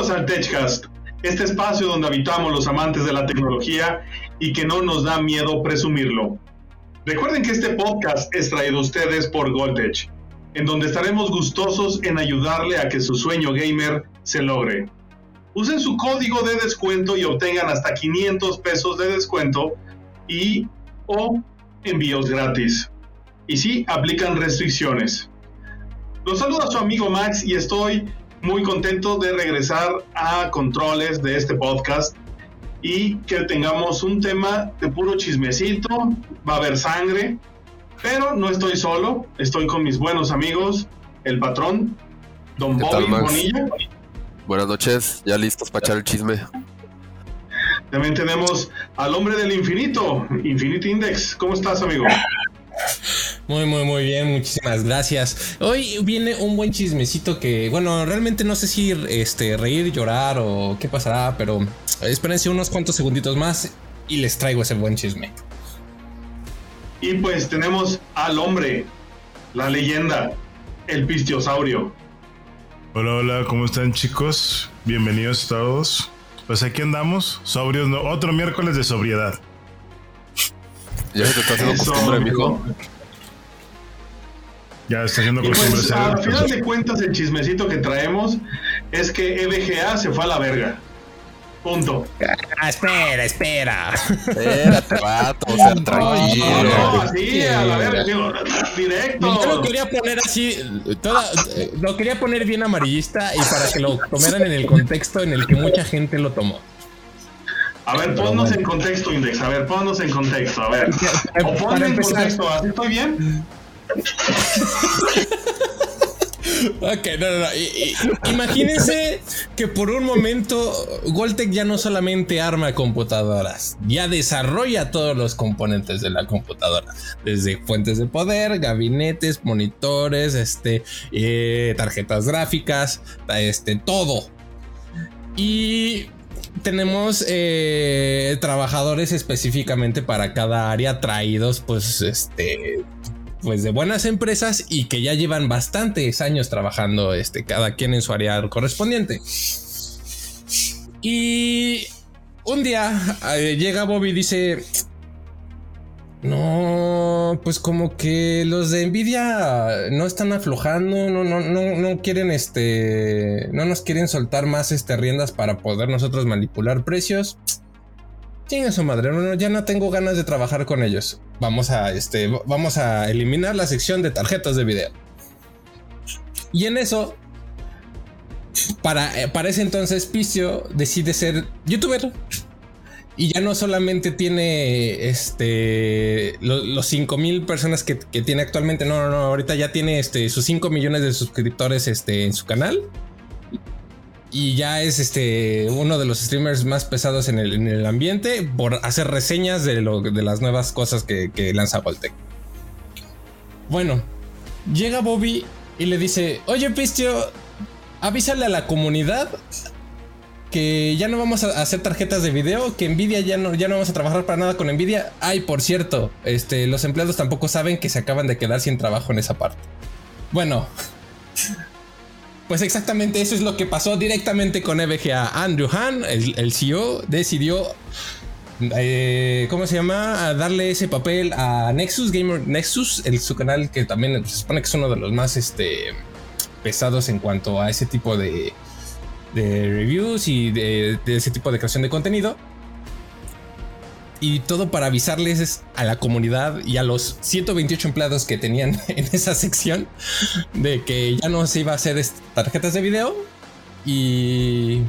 Bienvenidos al TechCast, este espacio donde habitamos los amantes de la tecnología y que no nos da miedo presumirlo. Recuerden que este podcast es traído a ustedes por Goldtech, en donde estaremos gustosos en ayudarle a que su sueño gamer se logre. Usen su código de descuento y obtengan hasta 500 pesos de descuento y o envíos gratis. Y sí, aplican restricciones. Los saluda su amigo Max y estoy muy contento de regresar a controles de este podcast y que tengamos un tema de puro chismecito, va a haber sangre, pero no estoy solo, estoy con mis buenos amigos, el patrón, Don Bobby Bonilla. Buenas noches, ya listos para echar el chisme. También tenemos al hombre del infinito, Infinity Index. ¿Cómo estás, amigo? Muy, muy, muy bien, muchísimas gracias. Hoy viene un buen chismecito que, bueno, realmente no sé si este, reír, llorar o qué pasará, pero espérense unos cuantos segunditos más y les traigo ese buen chisme. Y pues tenemos al hombre, la leyenda, el pistiosaurio. Hola, hola, ¿cómo están chicos? Bienvenidos todos. Pues aquí andamos, sobrios, no, otro miércoles de sobriedad. Ya se te está haciendo costumbre, mijo. Ya está haciendo Y costumbre. pues, al final de cuentas, el chismecito que traemos es que EVGA se fue a la verga. Punto. Ah, espera, espera. Espérate, vato, o sea, No, tranquilo. así, a la verga, digo, directo. Yo lo quería poner así, toda- eh, lo quería poner bien amarillista y para que lo tomaran en el contexto en el que mucha gente lo tomó. A ver, ponnos en contexto, Index. A ver, ponnos en contexto. A ver. O ponme en contexto. ¿Así estoy bien? Ok, no, no, no. Imagínense que por un momento Goltec ya no solamente arma computadoras, ya desarrolla todos los componentes de la computadora, desde fuentes de poder, gabinetes, monitores, este, eh, tarjetas gráficas, este, todo. Y tenemos eh, trabajadores específicamente para cada área traídos, pues, este, pues de buenas empresas y que ya llevan bastantes años trabajando, este, cada quien en su área correspondiente. Y un día eh, llega Bobby y dice, no, pues como que los de Nvidia no están aflojando, no, no, no, no quieren, este, no nos quieren soltar más, este, riendas para poder nosotros manipular precios. Chinga su madre, ya no tengo ganas de trabajar con ellos. Vamos a, este, vamos a eliminar la sección de tarjetas de video. Y en eso, para, eh, para ese entonces, Picio decide ser youtuber. Y ya no solamente tiene este lo- los 5 mil personas que, que tiene actualmente. No, no, no. Ahorita ya tiene este, sus 5 millones de suscriptores este, en su canal. Y ya es este uno de los streamers más pesados en el, en el ambiente por hacer reseñas de, lo, de las nuevas cosas que, que lanza Voltec. Bueno, llega Bobby y le dice: Oye, Pistio, avísale a la comunidad que ya no vamos a hacer tarjetas de video, que Nvidia ya no, ya no vamos a trabajar para nada con Nvidia. Ay, por cierto, este, los empleados tampoco saben que se acaban de quedar sin trabajo en esa parte. Bueno, pues exactamente eso es lo que pasó directamente con EVGA. Andrew Han, el, CEO, decidió, eh, ¿cómo se llama? Darle ese papel a Nexus Gamer Nexus, el, su canal que también se supone que es uno de los más este, pesados en cuanto a ese tipo de, reviews y de ese tipo de creación de contenido. Y todo para avisarles a la comunidad y a los 128 empleados que tenían en esa sección de que ya no se iba a hacer tarjetas de video. Y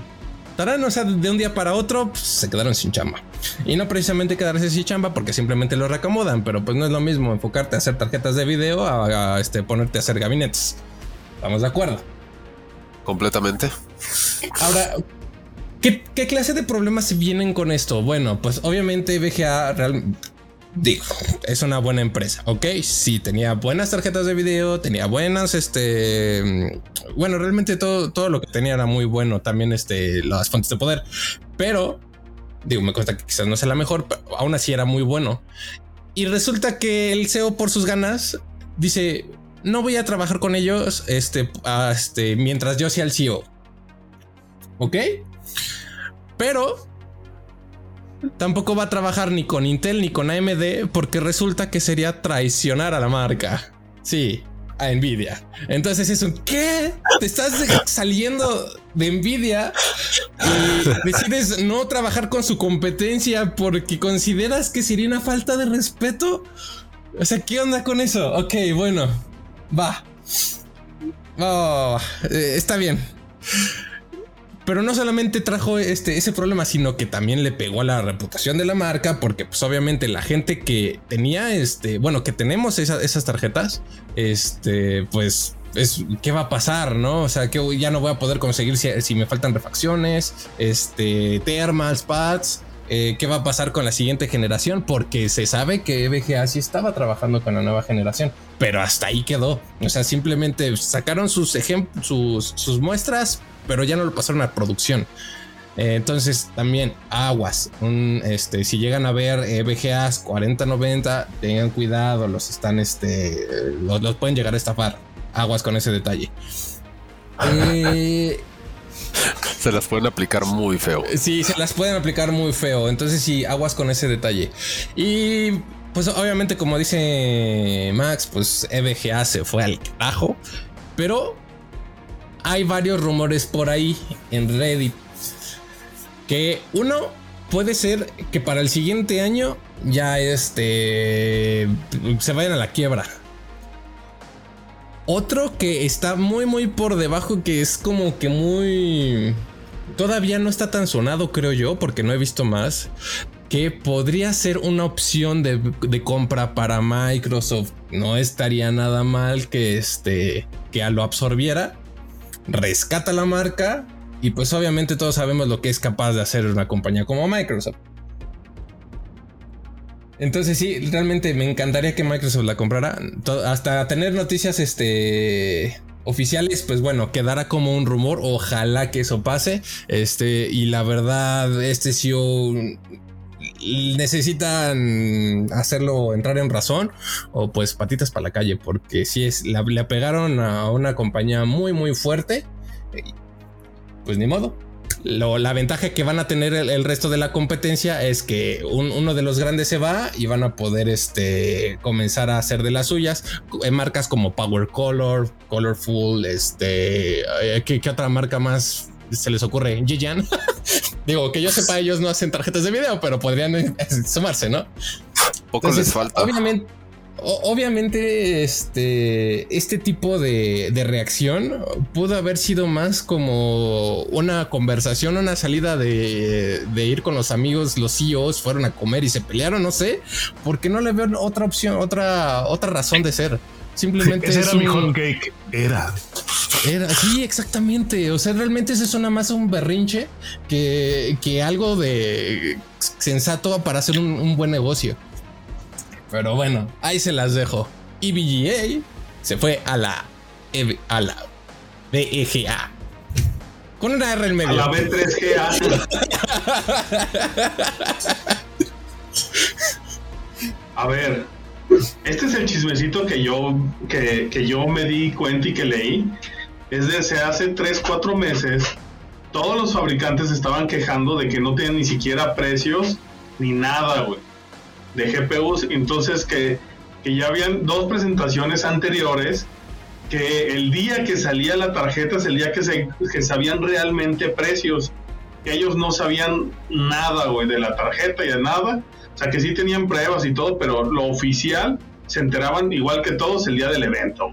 tarán, o sea, de un día para otro pues, se quedaron sin chamba. Y no precisamente quedarse sin chamba porque simplemente lo reacomodan, pero pues no es lo mismo enfocarte a hacer tarjetas de video a, a, este, ponerte a hacer gabinetes. Estamos de acuerdo. Completamente. Ahora, ¿qué, clase de problemas vienen con esto? Bueno, pues obviamente VGA real, digo, es una buena empresa, ¿ok? Sí, tenía buenas tarjetas de video, tenía buenas, este, bueno, realmente todo, todo lo que tenía era muy bueno, también este, las fuentes de poder, pero, digo, me cuesta que quizás no sea la mejor, pero aún así era muy bueno. Y resulta que el CEO por sus ganas dice, no voy a trabajar con ellos este, este, mientras yo sea el CEO. ¿Ok? Pero tampoco va a trabajar ni con Intel ni con AMD porque resulta que sería traicionar a la marca. Sí, a Nvidia. Entonces es un ¿qué? Te estás saliendo de Nvidia y decides no trabajar con su competencia porque consideras que sería una falta de respeto. O sea, ¿qué onda con eso? Ok, bueno, va. Oh, eh, está bien. Pero no solamente trajo este, ese problema, sino que también le pegó a la reputación de la marca, porque pues obviamente la gente que tenía, este, bueno, que tenemos esas tarjetas, este, pues es qué va a pasar, ¿no? O sea, que ya no voy a poder conseguir si, me faltan refacciones, este, thermals, pads. Eh, qué va a pasar con la siguiente generación, porque se sabe que EVGA sí estaba trabajando con la nueva generación, pero hasta ahí quedó. O sea, simplemente sacaron sus sus, sus muestras, pero ya no lo pasaron a producción. Eh, entonces también aguas, este, si llegan a ver EVGAs 4090, tengan cuidado, los están, este, los, pueden llegar a estafar. Aguas con ese detalle. Eh, se las pueden aplicar muy feo. Sí, se las pueden aplicar muy feo. Entonces sí, aguas con ese detalle. Y pues obviamente como dice Max, pues EVGA se fue al carajo. Pero hay varios rumores por ahí en Reddit. Que uno puede ser que para el siguiente año ya este se vayan a la quiebra. Otro que está muy muy por debajo que es como que muy todavía no está tan sonado creo yo porque no he visto más que podría ser una opción de, de, compra para Microsoft. No estaría nada mal que este que lo absorbiera rescata la marca y pues obviamente todos sabemos lo que es capaz de hacer una compañía como Microsoft. Entonces sí, realmente me encantaría que Microsoft la comprara. Hasta tener noticias este, oficiales, pues bueno, quedará como un rumor. Ojalá que eso pase. Este, y la verdad, este CEO necesitan hacerlo entrar en razón o pues patitas para la calle porque si es le apegaron a una compañía muy muy fuerte pues ni modo la ventaja que van a tener el, resto de la competencia es que uno de los grandes se va y van a poder este, comenzar a hacer de las suyas. En marcas como Power Color, Colorful, este, eh, ¿qué, otra marca más se les ocurre Jijan. Digo, que yo sepa, ellos no hacen tarjetas de video, pero podrían eh, sumarse, ¿no? Poco les falta. Obviamente, obviamente, este, este tipo de, reacción pudo haber sido más como una conversación, una salida de, ir con los amigos, los CEOs fueron a comer y se pelearon, no sé, porque no le veo otra opción, otra, otra razón de ser. Simplemente. ese era mi hot cake. Era. Era, sí, exactamente. O sea, realmente eso suena más un berrinche que, que algo de sensato para hacer un, buen negocio. Pero bueno, ahí se las dejo. EVGA se fue a la, e a la BEGA. Con una R en medio. A la B3GA. a ver, este es el chismecito que yo, que, que yo me di cuenta y que leí es de hace 3, 4 meses, todos los fabricantes estaban quejando de que no tienen ni siquiera precios ni nada, güey, de GPUs. Entonces que, ya habían dos presentaciones anteriores que el día que salía la tarjeta es el día que, se, que sabían realmente precios. Que ellos no sabían nada, güey, de la tarjeta y de nada. O sea, que sí tenían pruebas y todo, pero lo oficial se enteraban igual que todos el día del evento.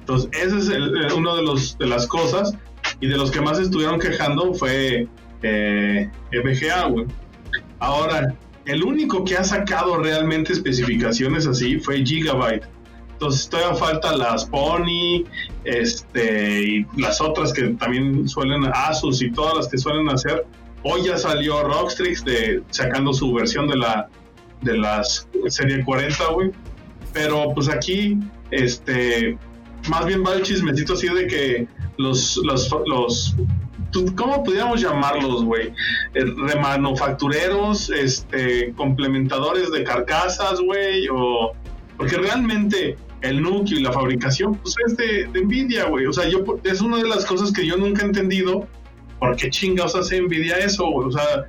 Entonces, ese es uno de, los, de las cosas. Y de los que más estuvieron quejando fue eh, güey. Ahora, el único que ha sacado realmente especificaciones así fue Gigabyte. Entonces todavía falta las Pony, este, y las otras que también suelen, Asus y todas las que suelen hacer. Hoy ya salió Rockstrix de, sacando su versión de la de las serie 40, güey. Pero pues aquí, este, más bien va el chismecito así de que los, los, los ¿cómo podríamos llamarlos, güey? Eh, remanufactureros, este, complementadores de carcasas, güey, o... Porque realmente el núcleo y la fabricación, pues es de, de Nvidia, güey. O sea, yo, es una de las cosas que yo nunca he entendido, ¿por qué chingados hace Nvidia eso? O sea,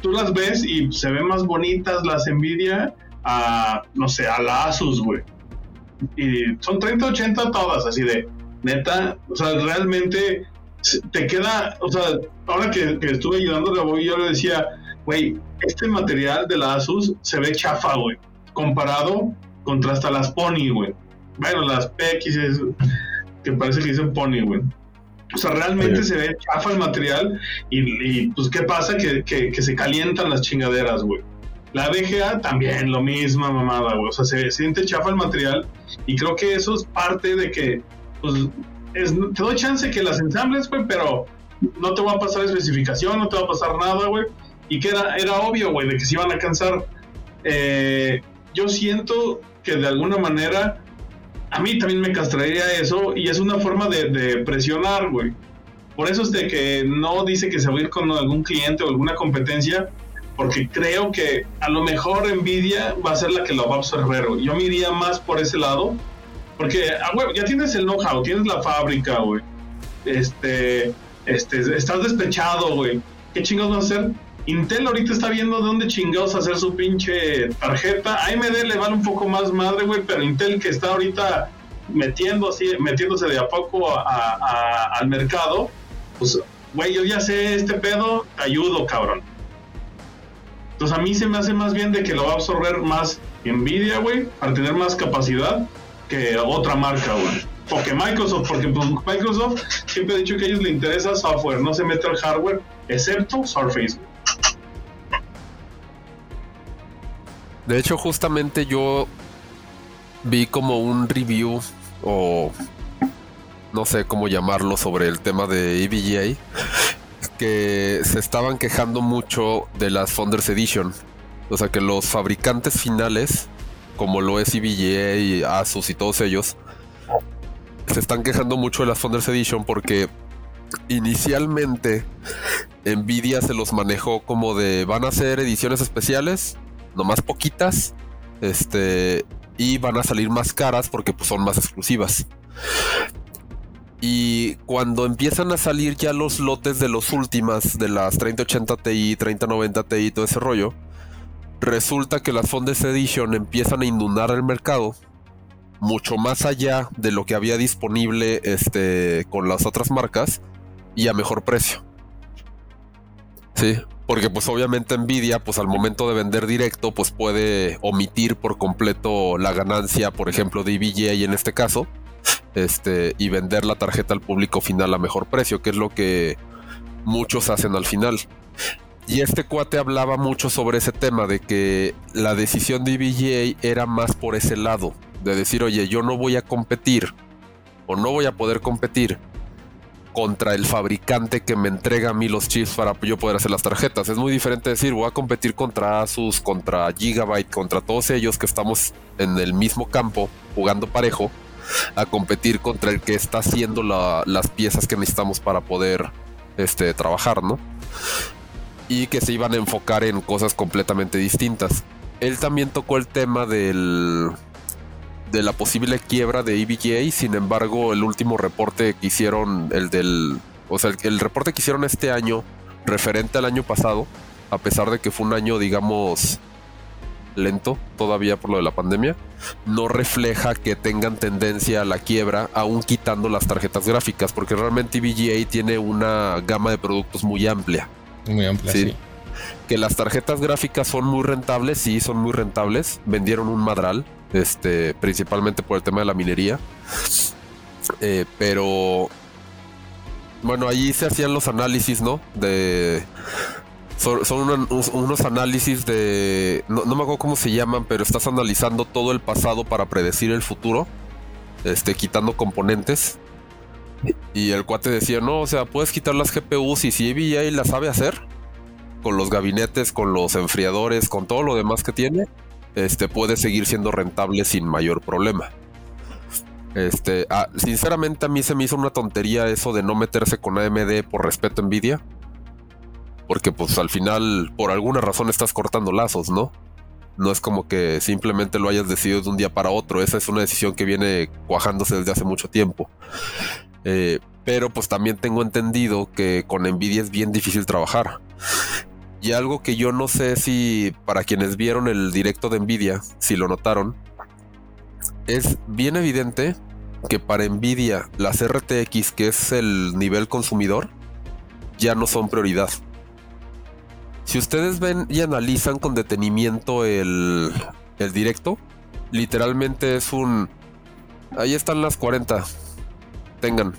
tú las ves y se ven más bonitas las Nvidia a, no sé, a la Asus, güey. Y son 3080 todas, así de, neta, o sea, realmente te queda, o sea, ahora que, estuve ayudando a Boy, yo le decía, güey, este material de la Asus se ve chafa, güey, comparado contra hasta las Pony, güey. Bueno, las PX, que parece que dicen Pony, güey. O sea, realmente se ve chafa el material y, pues, ¿qué pasa? Que, que, se calientan las chingaderas, güey. La VGA también, lo mismo, mamada, güey. O sea, se, siente chafa el material y creo que eso es parte de que, pues, te doy chance que las ensambles, güey, pero no te va a pasar especificación, no te va a pasar nada, güey. Y que era, era obvio, güey, de que se iban a cansar. Eh, yo siento que de alguna manera a mí también me castraría eso y es una forma de, presionar, güey. Por eso es de que no dice que se va a ir con algún cliente o alguna competencia, porque creo que a lo mejor Nvidia va a ser la que lo va a absorber. Yo me iría más por ese lado, porque ah, ya tienes el know-how, tienes la fábrica, güey. Este, este, estás despechado, güey. ¿Qué chingados va a hacer? Intel ahorita está viendo de dónde chingados hacer su pinche tarjeta. AMD le vale un poco más madre, güey, pero Intel que está ahorita metiendo así, metiéndose de a poco al mercado, pues, güey, yo ya sé este pedo, ayudo, cabrón. Entonces a mí se me hace más bien de que lo va a absorber más Nvidia, güey, para tener más capacidad que otra marca, güey. O que Microsoft, porque pues, Microsoft siempre ha dicho que a ellos les interesa software, no se mete al hardware, excepto Surface. De hecho, justamente yo vi como un review o no sé cómo llamarlo sobre el tema de EVGA que se estaban quejando mucho de las Founders Edition. O sea que los fabricantes finales, como lo es EVGA, Asus y todos ellos, se están quejando mucho de las Founders Edition porque inicialmente Nvidia se los manejó como de van a ser ediciones especiales nomás poquitas, este, y van a salir más caras porque pues, son más exclusivas. Y cuando empiezan a salir ya los lotes de los últimas, de las 3080 Ti, 3090 Ti todo ese rollo, resulta que las Fondes Edition empiezan a inundar el mercado mucho más allá de lo que había disponible este, con las otras marcas y a mejor precio. Sí, porque pues obviamente Nvidia pues al momento de vender directo pues puede omitir por completo la ganancia, por ejemplo, de EVGA en este caso, este y vender la tarjeta al público final a mejor precio, que es lo que muchos hacen al final. Y este cuate hablaba mucho sobre ese tema de que la decisión de EVGA era más por ese lado, de decir, "Oye, yo no voy a competir o no voy a poder competir contra el fabricante que me entrega a mí los chips para yo poder hacer las tarjetas. Es muy diferente decir, voy a competir contra Asus, contra Gigabyte, contra todos ellos que estamos en el mismo campo jugando parejo, a competir contra el que está haciendo las piezas que necesitamos para poder este, trabajar, ¿no? Y que se iban a enfocar en cosas completamente distintas. Él también tocó el tema del de la posible quiebra de EVGA. Sin embargo, el último reporte que hicieron, el del. O sea, el, reporte que hicieron este año, referente al año pasado, a pesar de que fue un año, digamos, lento todavía por lo de la pandemia, no refleja que tengan tendencia a la quiebra, aún quitando las tarjetas gráficas, porque realmente EVGA tiene una gama de productos muy amplia. Muy amplia, sí. Que las tarjetas gráficas son muy rentables, sí, son muy rentables. Vendieron un madral este, principalmente por el tema de la minería. Eh, pero bueno, allí se hacían los análisis, ¿no? De son, unos análisis de no, me acuerdo cómo se llaman, pero estás analizando todo el pasado para predecir el futuro, este, quitando componentes. Y el cuate decía, no, o sea, puedes quitar las GPUs y si EVA la sabe hacer, con los gabinetes, con los enfriadores, con todo lo demás que tiene, este, puede seguir siendo rentable sin mayor problema. Este, ah, sinceramente a mí se me hizo una tontería eso de no meterse con AMD por respeto a Nvidia. Porque pues al final por alguna razón estás cortando lazos, ¿no? No es como que simplemente lo hayas decidido de un día para otro. Esa es una decisión que viene cuajándose desde hace mucho tiempo. Eh, Pero pues también tengo entendido que con Nvidia es bien difícil trabajar. Y algo que yo no sé si para quienes vieron el directo de Nvidia, si lo notaron, es bien evidente que para Nvidia las RTX, que es el nivel consumidor, ya no son prioridad. Si ustedes ven y analizan con detenimiento el, el directo, literalmente es un... Ahí están las 40. Tengan.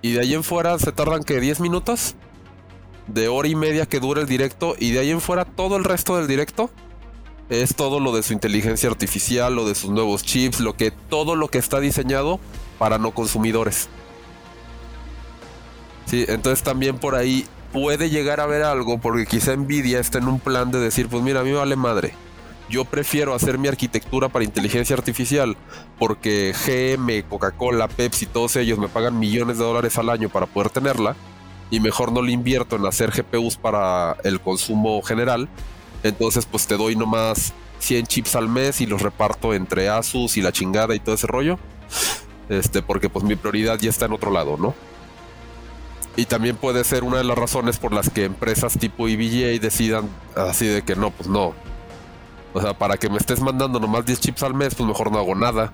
Y de ahí en fuera se tardan que 10 minutos. De hora y media que dura el directo. Y de ahí en fuera todo el resto del directo. Es todo lo de su inteligencia artificial, lo de sus nuevos chips, lo que todo lo que está diseñado para no consumidores. Sí, entonces también por ahí puede llegar a haber algo porque quizá Nvidia está en un plan de decir, pues mira, a mí me vale madre. Yo prefiero hacer mi arquitectura para inteligencia artificial porque GM, Coca-Cola, Pepsi, todos ellos me pagan millones de dólares al año para poder tenerla y mejor no le invierto en hacer GPUs para el consumo general. Entonces pues te doy nomás 100 chips al mes y los reparto entre Asus y la chingada y todo ese rollo. Este, porque pues mi prioridad ya está en otro lado, ¿no? Y también puede ser una de las razones por las que empresas tipo EVGA decidan así de que no, pues no. O sea, para que me estés mandando nomás 10 chips al mes, pues mejor no hago nada.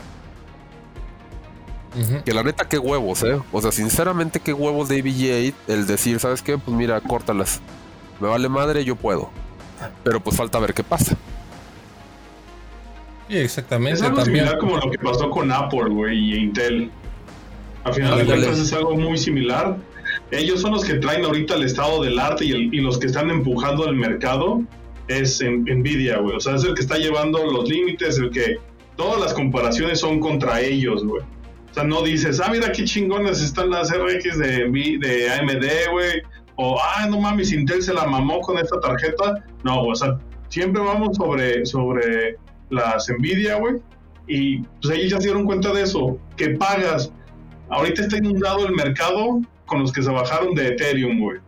Que la neta, qué huevos, ¿eh? O sea, sinceramente, qué huevos de EVGA el decir, ¿sabes qué? Pues mira, córtalas. Me vale madre, yo puedo. Pero pues falta ver qué pasa. Sí, exactamente. Es algo también. similar como lo que pasó con Apple, güey, y Intel. Al final de cuentas es algo muy similar. Ellos son los que traen ahorita el estado del arte y, el- y los que están empujando el mercado es en- Nvidia, güey. O sea, es el que está llevando los límites, el que todas las comparaciones son contra ellos, güey. Sea, no dices, ah, mira qué chingones están las RX de, de AMD, güey. O, ah, no mames, Intel se la mamó con esta tarjeta. No, o sea, siempre vamos sobre, sobre las Nvidia, güey. Y pues ellos ya se dieron cuenta de eso, que pagas. Ahorita está inundado el mercado con los que se bajaron de Ethereum, güey.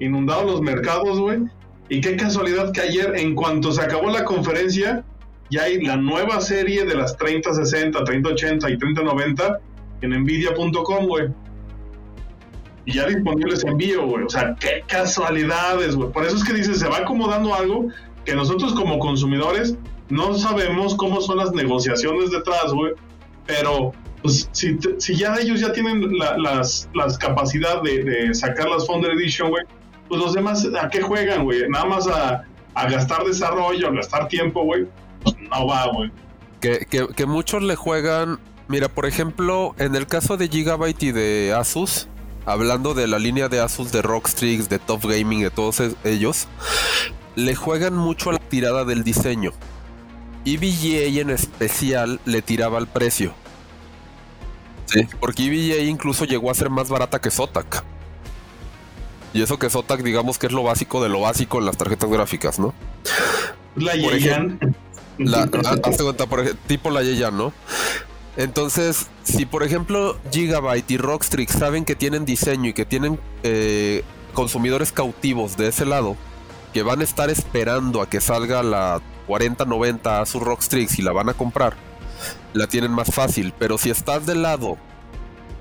Inundado los mercados, güey. Y qué casualidad que ayer, en cuanto se acabó la conferencia, ya hay la nueva serie de las 3060, 3080 y 3090 en nvidia.com, güey. Y ya disponibles envío, güey. O sea, qué casualidades, güey. Por eso es que dices, se va acomodando algo que nosotros como consumidores no sabemos cómo son las negociaciones detrás, güey. Pero pues, si, si ya ellos ya tienen la- las, las capacidad de, sacar las Founder Edition, güey, pues los demás, ¿a qué juegan, güey? Nada más a, gastar desarrollo, a gastar tiempo, güey. Pues no va, güey. Que- que muchos le juegan. Mira, por ejemplo, en el caso de Gigabyte y de Asus, hablando de la línea de Asus, de Rockstrix, de Top Gaming, de todos es- ellos, le juegan mucho a la tirada del diseño. EVGA en especial le tiraba al precio. Sí, porque EVGA incluso llegó a ser más barata que Zotac. Y eso que Zotac, digamos que es lo básico de lo básico en las tarjetas gráficas, ¿no? La Yeyan. La, hazte cuenta, por ej- tipo la Yeya, ¿no? Entonces, si por ejemplo Gigabyte y Rockstrix saben que tienen diseño y que tienen eh, consumidores cautivos de ese lado, que van a estar esperando a que salga la 4090 a su Rockstrix y la van a comprar, la tienen más fácil. Pero si estás del lado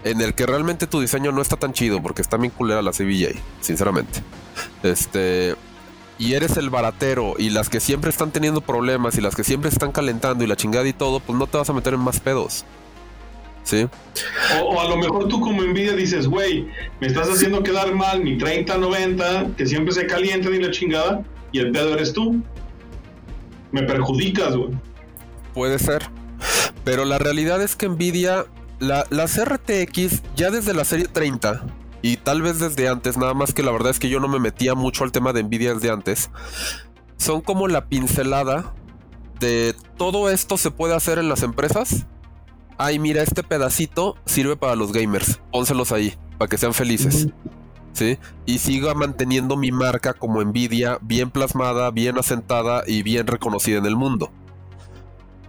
en el que realmente tu diseño no está tan chido, porque está bien culera la CBJ, sinceramente. Este, y eres el baratero y las que siempre están teniendo problemas y las que siempre están calentando y la chingada y todo, pues no te vas a meter en más pedos. ¿Sí? O, o a lo mejor tú como envidia dices, güey, me estás haciendo quedar mal mi 30-90, que siempre se calientan y la chingada, y el pedo eres tú. Me perjudicas, güey. Puede ser. Pero la realidad es que Nvidia, la, las RTX, ya desde la serie 30, y tal vez desde antes, nada más que la verdad es que yo no me metía mucho al tema de Nvidia desde antes, son como la pincelada de todo esto se puede hacer en las empresas. Ay, mira, este pedacito sirve para los gamers. Pónselos ahí, para que sean felices. ¿Sí? Y siga manteniendo mi marca como Nvidia bien plasmada, bien asentada y bien reconocida en el mundo.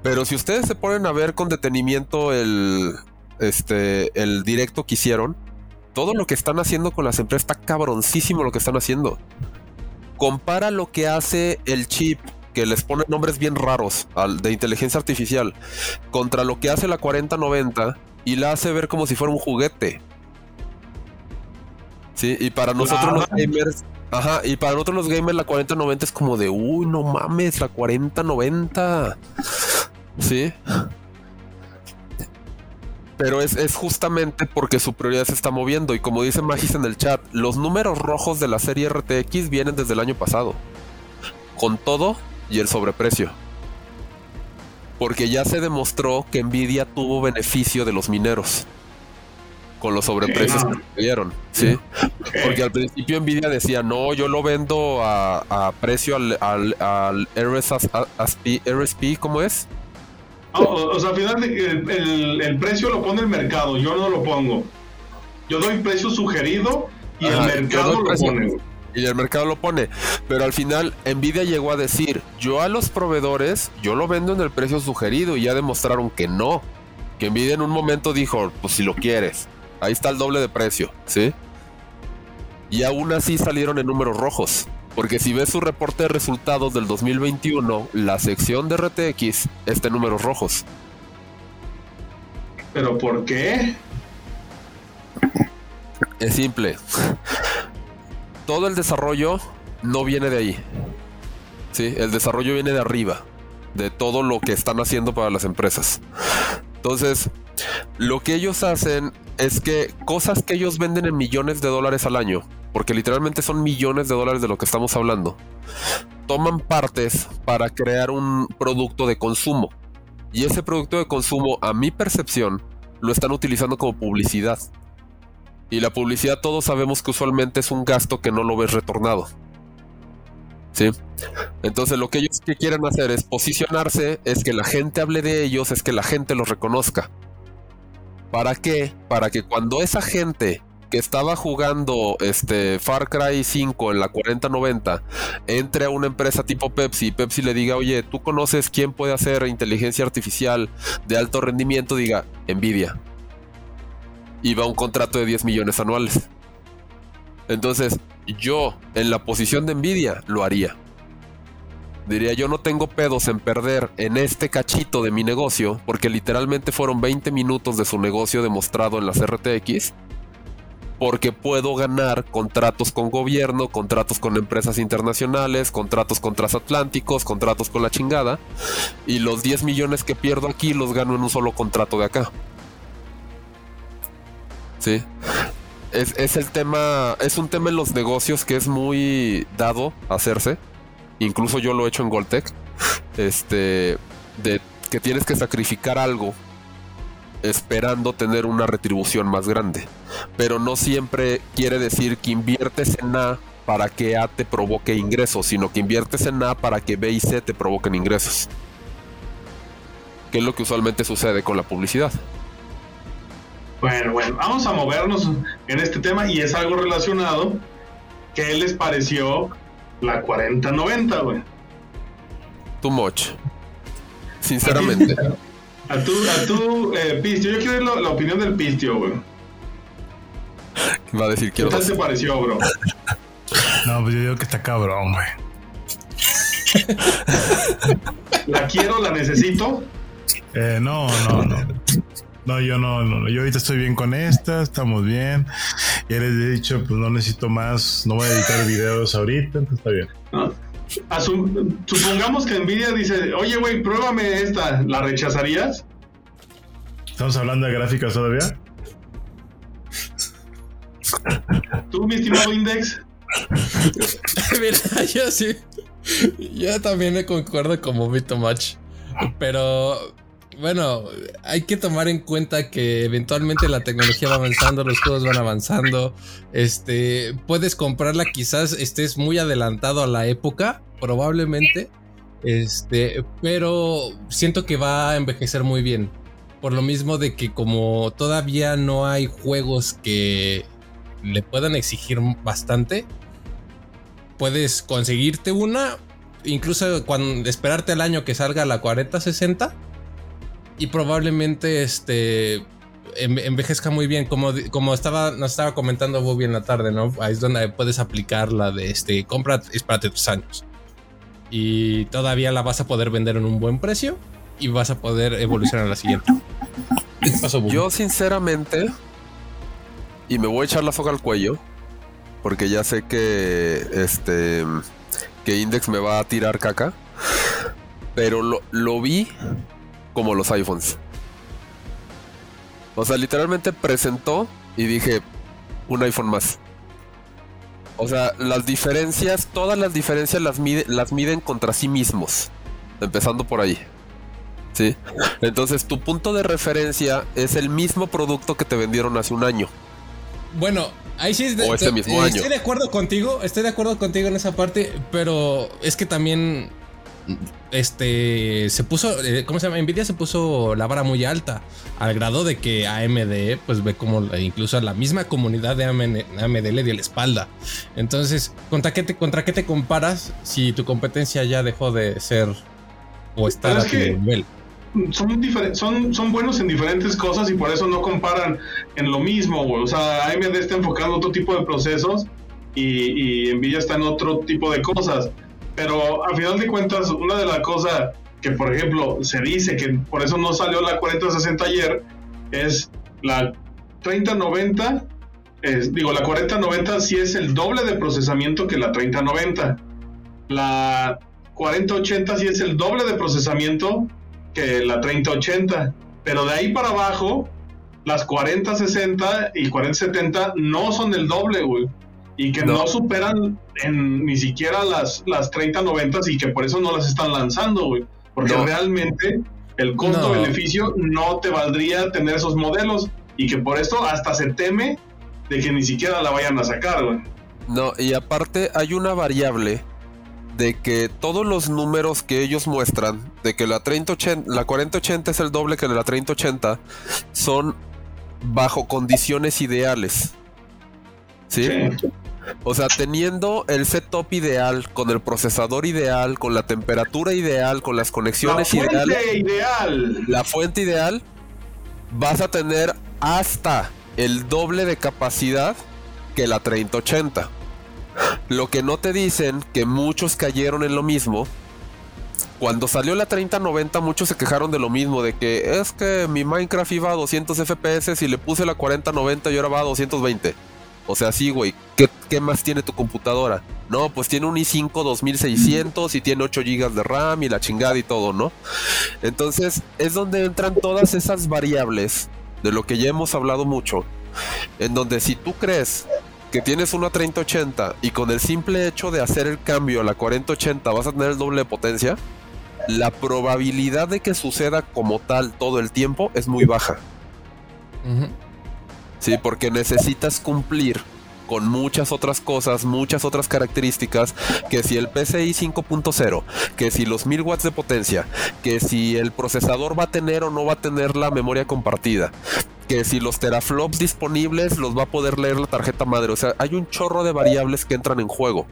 Pero si ustedes se ponen a ver con detenimiento el, este, el directo que hicieron, todo lo que están haciendo con las empresas está cabroncísimo lo que están haciendo. Compara lo que hace el chip, que les pone nombres bien raros al, de inteligencia artificial, contra lo que hace la 4090 y la hace ver como si fuera un juguete. Sí, y para nosotros los gamers, ajá, y para nosotros los gamers la 4090 es como de, uy, no mames, la 4090. Sí. Pero es, es, justamente porque su prioridad se está moviendo. Y como dice Magis en el chat, los números rojos de la serie RTX vienen desde el año pasado. Con todo y el sobreprecio. Porque ya se demostró que Nvidia tuvo beneficio de los mineros. Con los sobreprecios que dieron. ¿sí? Porque al principio Nvidia decía, no, yo lo vendo a, precio al, al, al RSP, RSP, ¿cómo es? O, sea, al final el, el, precio lo pone el mercado, yo no lo pongo. Yo doy precio sugerido y el mercado lo pone. Y el mercado lo pone. Pero al final, Nvidia llegó a decir: Yo a los proveedores, yo lo vendo en el precio sugerido. Y ya demostraron que no. Que Nvidia en un momento dijo: Pues si lo quieres, ahí está el doble de precio, ¿sí? Y aún así salieron en números rojos. Porque si ves su reporte de resultados del 2021, la sección de RTX está en números rojos. ¿Pero por qué? Es simple. Todo el desarrollo no viene de ahí. Sí, el desarrollo viene de arriba, de todo lo que están haciendo para las empresas. Entonces, lo que ellos hacen es que cosas que ellos venden en millones de dólares al año, porque literalmente son millones de dólares de lo que estamos hablando, toman partes para crear un producto de consumo. Y ese producto de consumo, a mi percepción, lo están utilizando como publicidad. Y la publicidad todos sabemos que usualmente es un gasto que no lo ves retornado. ¿Sí? Entonces lo que ellos que quieren hacer es posicionarse, es que la gente hable de ellos, es que la gente los reconozca. ¿Para qué? Para que cuando esa gente que estaba jugando este Far Cry 5 en la 4090 entre a una empresa tipo Pepsi y Pepsi le diga, oye, ¿tú conoces quién puede hacer inteligencia artificial de alto rendimiento? Diga, Nvidia. Y va un contrato de 10 millones anuales. Entonces, yo en la posición de Nvidia lo haría. Diría, yo no tengo pedos en perder en este cachito de mi negocio, porque literalmente fueron 20 minutos de su negocio demostrado en las RTX porque puedo ganar contratos con gobierno, contratos con empresas internacionales, contratos con transatlánticos, contratos con la chingada, y los 10 millones que pierdo aquí los gano en un solo contrato de acá. Sí. Es, el tema, es un tema en los negocios que es muy dado hacerse. Incluso yo lo he hecho en Goltec. Este, de que tienes que sacrificar algo esperando tener una retribución más grande. Pero no siempre quiere decir que inviertes en A para que A te provoque ingresos, sino que inviertes en A para que B y C te provoquen ingresos. Que es lo que usualmente sucede con la publicidad. Bueno, bueno, vamos a movernos en este tema y es algo relacionado. ¿Qué les pareció la 4090, güey? Too much. Sinceramente. A tu, a tu eh, Pistio, yo quiero ver la, opinión del Pistio, güey. Va a decir quiero. ¿Qué tal te pareció, bro? No, pues yo digo que está cabrón, güey. ¿La quiero, la necesito? Eh, no, no, no. No, yo no, no, yo ahorita estoy bien con esta, estamos bien. Ya les he dicho, pues no necesito más, no voy a editar videos ahorita, entonces está bien. No supongamos que Nvidia dice, oye, güey, pruébame esta, ¿la rechazarías? ¿Estamos hablando de gráficas todavía? ¿Tú, mi estimado Index? Mira, yo sí. Yo también me concuerdo con Movito Match. Pero bueno, hay que tomar en cuenta que eventualmente la tecnología va avanzando, los juegos van avanzando. Este, puedes comprarla, quizás estés muy adelantado a la época, probablemente. Este, pero siento que va a envejecer muy bien. Por lo mismo de que como todavía no hay juegos que le puedan exigir bastante, puedes conseguirte una, incluso cuando esperarte al año que salga la 4060 y probablemente este envejezca muy bien. Como, como estaba nos estaba comentando Bobby en la tarde no ahí es donde puedes aplicar la de este compra espérate tres años. Y todavía la vas a poder vender en un buen precio y vas a poder evolucionar a la siguiente. ¿Qué pasó, Boom? Yo sinceramente, y me voy a echar la soga al cuello, porque ya sé que este que Index me va a tirar caca, pero lo, lo vi como los iPhones. O sea, literalmente presentó y dije, un iPhone más. O sea, las diferencias, todas las diferencias las, mide- las miden contra sí mismos. Empezando por ahí. ¿Sí? Entonces tu punto de referencia es el mismo producto que te vendieron hace un año. Bueno, ahí sí es O este mismo año. Estoy de acuerdo contigo, estoy de acuerdo contigo en esa parte, pero es que también este se puso, eh, ¿cómo se llama? Nvidia se puso la vara muy alta, al grado de que AMD pues ve como incluso a la misma comunidad de AMD, le dio la espalda. Entonces, ¿contra qué te, contra qué te comparas si tu competencia ya dejó de ser o estar a tu nivel? son, son, son buenos en diferentes cosas y por eso no comparan en lo mismo, güey. O sea, AMD está enfocado en otro tipo de procesos y, y Nvidia está en otro tipo de cosas. Pero a final de cuentas, una de las cosas que, por ejemplo, se dice que por eso no salió la 4060 ayer es la 3090. es- digo, la 4090 sí es el doble de procesamiento que la 3090. La 4080 sí es el doble de procesamiento que la 3080. Pero de ahí para abajo, las 4060 y 4070 no son el doble, güey. Y que no, No. superan en ni siquiera las, las 3090 y que por eso no las están lanzando, güey. Porque No. realmente el No. costo-beneficio no te valdría tener esos modelos. Y que por esto hasta se teme de que ni siquiera la vayan a sacar, güey. No, y aparte hay una variable de que todos los números que ellos muestran, de que la 3080, la 4080 es el doble que la 3080, son bajo condiciones ideales. ¿Sí? Sí. O sea, teniendo el setup ideal, con el procesador ideal, con la temperatura ideal, con las La conexiones ideales, ideal. la fuente ideal, vas a tener hasta el doble de capacidad que la 3080. Lo que no te dicen, que muchos cayeron en lo mismo. Cuando salió la 3090 muchos se quejaron de lo mismo, de que es que mi Minecraft iba a 200 FPS y le puse la 4090 y ahora va a 220. O sea, sí, güey, ¿qué, qué más tiene tu computadora? No, pues tiene un i5 2600 y tiene 8 GB de RAM y la chingada y todo, ¿no? Entonces es donde entran todas esas variables de lo que ya hemos hablado mucho, en donde si tú crees que tienes una 3080 y con el simple hecho de hacer el cambio a la 4080 vas a tener el doble de potencia, la probabilidad de que suceda como tal todo el tiempo es muy baja. Ujú. Sí, porque necesitas cumplir con muchas otras cosas, muchas otras características, que si el PCI 5.0, que si los 1000 watts de potencia, que si el procesador va a tener o no va a tener la memoria compartida, que si los teraflops disponibles los va a poder leer la tarjeta madre, o sea, hay un chorro de variables que entran en juego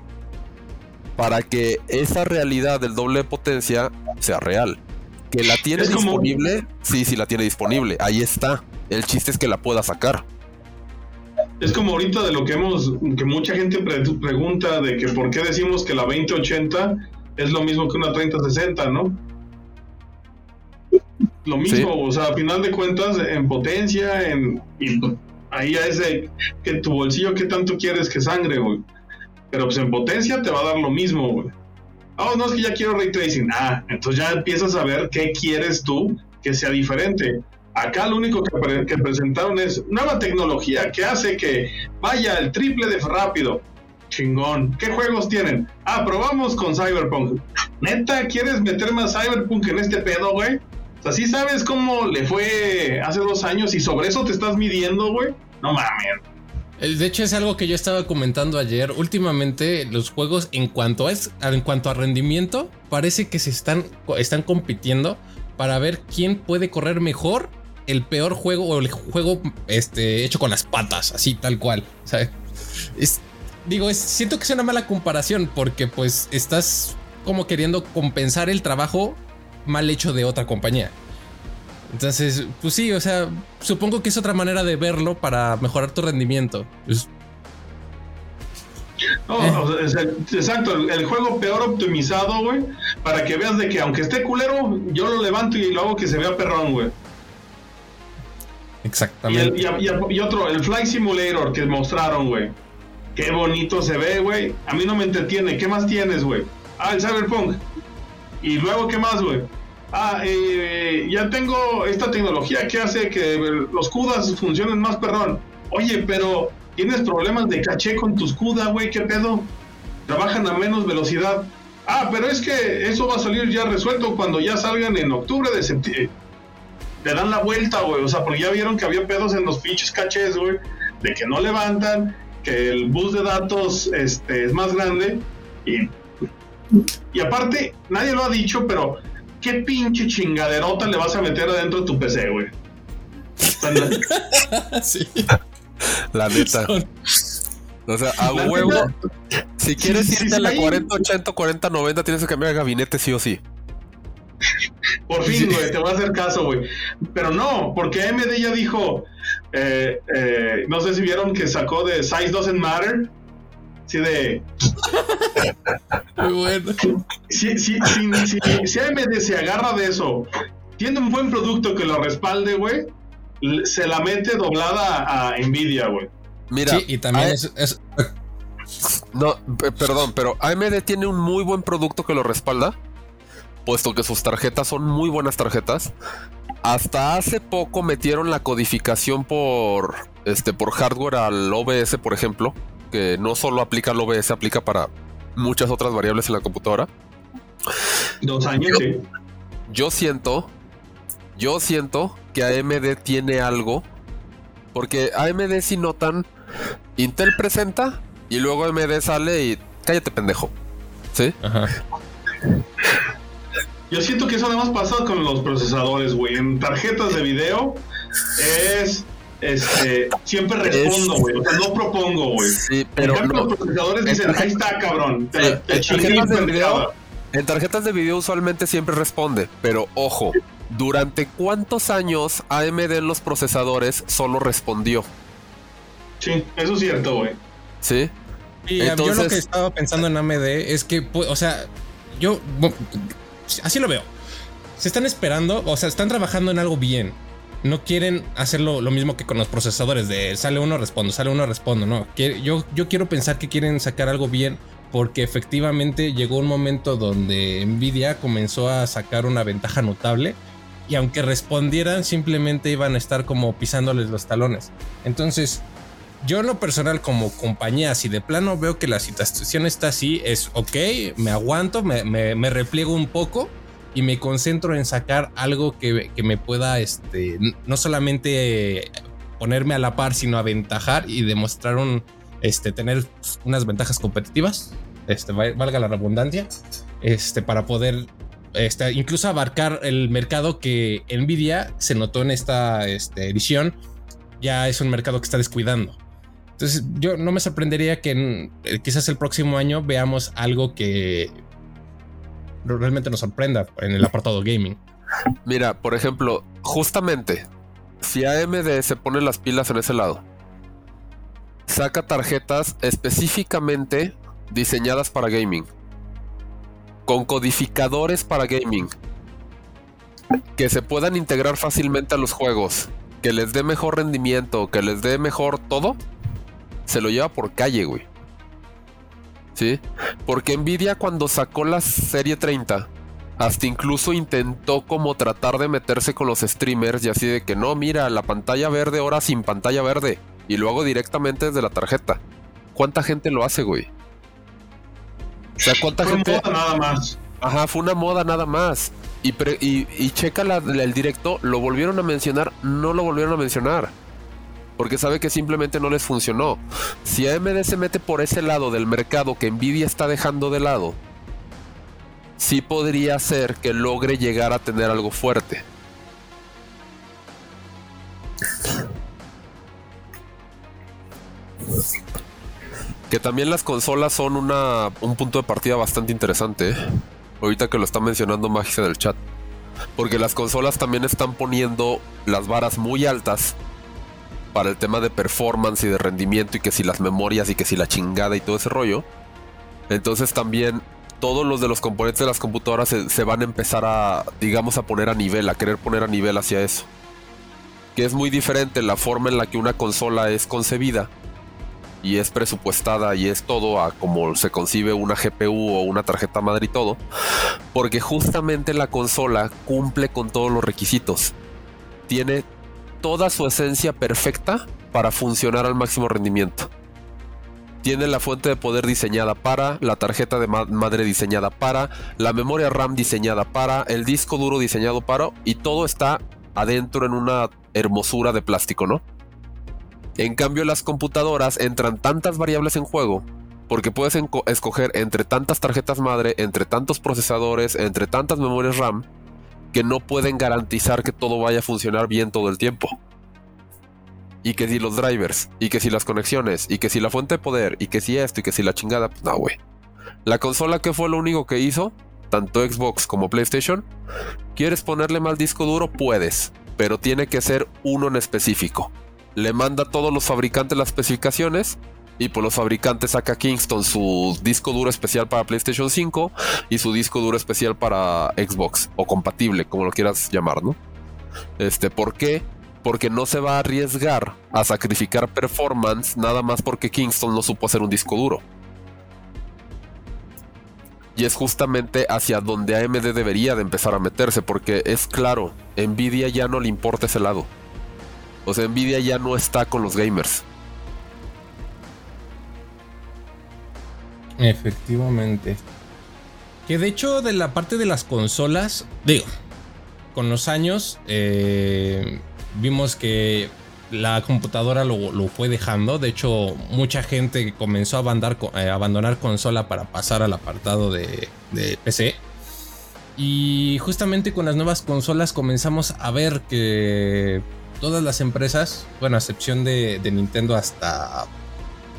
para que esa realidad del doble de potencia sea real. Que la tiene como- disponible, sí, sí la tiene disponible, ahí está. El chiste es que la pueda sacar. Es como ahorita de lo que hemos, que mucha gente pre- pregunta de que por qué decimos que la 2080 es lo mismo que una 3060, ¿no? Lo mismo, Sí. o sea, a final de cuentas, en potencia, en y ahí ya es de que tu bolsillo qué tanto quieres que sangre, güey. Pero pues en potencia te va a dar lo mismo, güey. Ah, no, es que ya quiero ray tracing. Ah, entonces ya empiezas a ver qué quieres tú que sea diferente. Acá lo único que, pre- que presentaron es nueva tecnología que hace que vaya el triple de rápido. Chingón. ¿Qué juegos tienen? Ah, probamos con Cyberpunk. Neta, ¿quieres meter más Cyberpunk en este pedo, güey? O sea, ¿sí sabes cómo le fue hace dos años y sobre eso te estás midiendo, güey? No mames. Eh, De hecho, es algo que yo estaba comentando ayer. Últimamente, los juegos, en cuanto a, en cuanto a rendimiento, parece que se están, están compitiendo para ver quién puede correr mejor el peor juego o el juego este, hecho con las patas, así tal cual. O sea, es, digo, siento que es una mala comparación porque pues estás como queriendo compensar el trabajo mal hecho de otra compañía. Entonces, pues sí, o sea, supongo que es otra manera de verlo para mejorar tu rendimiento. Exacto, el juego peor optimizado, güey, para que veas de que aunque esté culero, yo lo levanto y lo hago que se vea perrón, güey. Exactamente. Y, otro, el Flight Simulator que mostraron, güey. Qué bonito se ve, güey. A mí no me entretiene. ¿Qué más tienes, güey? Ah, el Cyberpunk. Y luego, ¿qué más, güey? Ah, eh, ya tengo esta tecnología que hace que los CUDAs funcionen más perrón. Oye, pero tienes problemas de caché con tus CUDA, güey, ¿qué pedo? Trabajan a menos velocidad. Ah, pero es que eso va a salir ya resuelto cuando ya salgan en octubre de septiembre. Le dan la vuelta, güey. O sea, porque ya vieron que había pedos en los pinches cachés, güey. De que no levantan, que el bus de datos este, es más grande. Y, y aparte, nadie lo ha dicho, pero ¿qué pinche chingaderota le vas a meter adentro de tu PC, güey? sí. La neta. O sea, a huevo. Si quieres irte a la 4080, 4090, tienes que cambiar de gabinete sí o sí. Por fin, güey, te voy a hacer caso, güey. Pero no, porque AMD ya dijo, eh, eh, no sé si vieron que sacó de Size Doesn't Matter. Sí, de. Muy bueno. Si, si, si, AMD se agarra de eso, tiene un buen producto que lo respalde, güey, se la mete doblada a Nvidia, güey. Mira, sí, y también es, No, perdón, pero AMD tiene un muy buen producto que lo respalda, puesto que sus tarjetas son muy buenas tarjetas. Hasta hace poco metieron la codificación por este por hardware al OBS, por ejemplo, que no solo aplica al OBS, aplica para muchas otras variables en la computadora. Dos años, sí. Yo siento, yo siento que AMD tiene algo, porque AMD si notan Intel presenta y luego AMD sale y cállate pendejo. ¿Sí? Ajá. Yo siento que eso además pasa con los procesadores, güey. En tarjetas de video es este, siempre respondo, güey. O sea, no propongo, güey. Sí, pero. En cambio, los procesadores dicen, ahí está, cabrón. Te, en, tarjetas de video, en tarjetas de video usualmente siempre responde, pero ojo, ¿durante cuántos años AMD en los procesadores solo respondió? Sí, eso es cierto, güey. Sí. Y yo lo que estaba pensando en AMD es que, o sea, yo así lo veo. Se están esperando, o sea, están trabajando en algo bien. No quieren hacerlo lo mismo que con los procesadores de sale uno, respondo, sale uno, respondo. No, yo, yo quiero pensar que quieren sacar algo bien porque efectivamente llegó un momento donde Nvidia comenzó a sacar una ventaja notable y aunque respondieran simplemente iban a estar como pisándoles los talones. Entonces, yo en lo personal como compañía, si de plano veo que la situación está así, es ok, me aguanto, me, repliego un poco y me concentro en sacar algo que, me pueda, este, no solamente ponerme a la par, sino aventajar y demostrar un, este, tener unas ventajas competitivas, este, valga la redundancia, este, para poder este, incluso abarcar el mercado que Nvidia se notó en esta este, edición, ya es un mercado que está descuidando. Entonces, yo no me sorprendería que eh, quizás el próximo año veamos algo que realmente nos sorprenda en el apartado gaming. Mira, por ejemplo, justamente, si AMD se pone las pilas en ese lado, saca tarjetas específicamente diseñadas para gaming, con codificadores para gaming, que se puedan integrar fácilmente a los juegos, que les dé mejor rendimiento, que les dé mejor todo se lo lleva por calle, güey. ¿Sí? Porque Nvidia cuando sacó la serie 30, hasta incluso intentó como tratar de meterse con los streamers y así de que no, mira, la pantalla verde ahora sin pantalla verde. Y lo hago directamente desde la tarjeta. ¿Cuánta gente lo hace, güey? O sea, ¿cuánta fue gente? Moda nada más. Ajá, fue una moda nada más. Y, y, checa el directo, lo volvieron a mencionar, no lo volvieron a mencionar porque sabe que simplemente no les funcionó. Si AMD se mete por ese lado del mercado que Nvidia está dejando de lado, sí podría ser que logre llegar a tener algo fuerte. Que también las consolas son un punto de partida bastante interesante. ¿eh? Ahorita que lo está mencionando Magis en el chat. Porque las consolas también están poniendo las varas muy altas para el tema de performance y de rendimiento y que si las memorias y que si la chingada y todo ese rollo. Entonces también todos los de los componentes de las computadoras se, van a empezar a, digamos, a poner a nivel, a querer poner a nivel hacia eso. que es muy diferente la forma en la que una consola es concebida y es presupuestada y es todo a como se concibe una GPU o una tarjeta madre y todo, porque justamente la consola cumple con todos los requisitos. Tiene toda su esencia perfecta para funcionar al máximo rendimiento. Tiene la fuente de poder diseñada para, la tarjeta de madre diseñada para, la memoria RAM diseñada para, el disco duro diseñado para, y todo está adentro en una hermosura de plástico, ¿no? En cambio, las computadoras entran tantas variables en juego, porque puedes escoger entre tantas tarjetas madre, entre tantos procesadores, entre tantas memorias RAM, que no pueden garantizar que todo vaya a funcionar bien todo el tiempo. Y que si los drivers, y que si las conexiones, y que si la fuente de poder, y que si esto, y que si la chingada, pues no, güey. La consola que fue lo único que hizo, tanto Xbox como PlayStation, ¿quieres ponerle más disco duro? Puedes, pero tiene que ser uno en específico. Le manda a todos los fabricantes las especificaciones y pues los fabricantes saca Kingston su disco duro especial para PlayStation 5 y su disco duro especial para Xbox o compatible, como lo quieras llamar, ¿no? Este, ¿por qué? Porque no se va a arriesgar a sacrificar performance nada más porque Kingston no supo hacer un disco duro. Y es justamente hacia donde AMD debería de empezar a meterse, porque es claro, Nvidia ya no le importa ese lado. O sea, Nvidia ya no está con los gamers. Efectivamente. Que de hecho de la parte de las consolas, digo, con los años eh, vimos que la computadora lo, fue dejando. De hecho, mucha gente comenzó a eh, abandonar consola para pasar al apartado de, PC. Y justamente con las nuevas consolas comenzamos a ver que todas las empresas, bueno, a excepción de, de Nintendo hasta,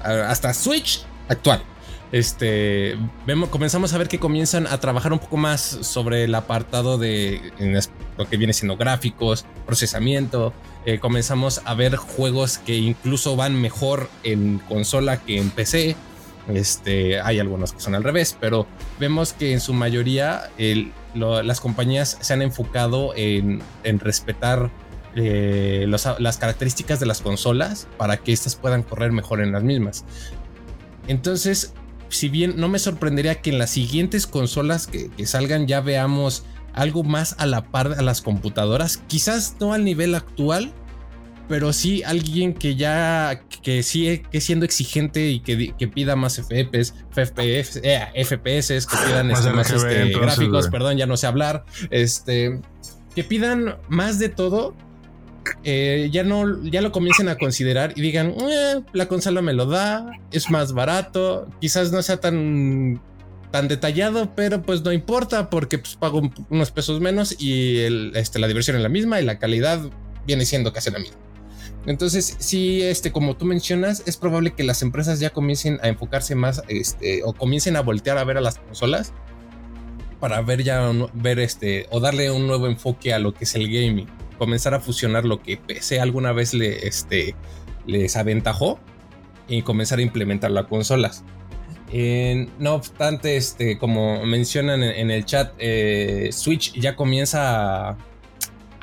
hasta Switch actual, este, vemos, comenzamos a ver que comienzan a trabajar un poco más sobre el apartado de lo que viene siendo gráficos, procesamiento. Eh, comenzamos a ver juegos que incluso van mejor en consola que en PC. Este, hay algunos que son al revés, pero vemos que en su mayoría las compañías se han enfocado en, respetar eh, las características de las consolas para que éstas puedan correr mejor en las mismas. Entonces, si bien no me sorprendería que en las siguientes consolas que, salgan ya veamos algo más a la par a las computadoras, quizás no al nivel actual, pero sí alguien que ya que sigue que siendo exigente y que, pida más FPS, FPS, eh, FPS que pidan más, este, este, gráficos, perdón, ya no sé hablar, este, que pidan más de todo eh, ya no, ya lo comiencen a considerar y digan, eh, la consola me lo da, es más barato, quizás no sea tan tan detallado, pero pues no importa porque pues, pago unos pesos menos y este, la diversión es la misma y la calidad viene siendo casi la misma. Entonces, sí, este, como tú mencionas, es probable que las empresas ya comiencen a enfocarse más, este, o comiencen a voltear a ver a las consolas para ver ya, ver este, o darle un nuevo enfoque a lo que es el gaming comenzar a fusionar lo que PC alguna vez le, este, les aventajó y comenzar a implementar las consolas. no obstante, este, como mencionan en, el chat, eh, Switch ya comienza a,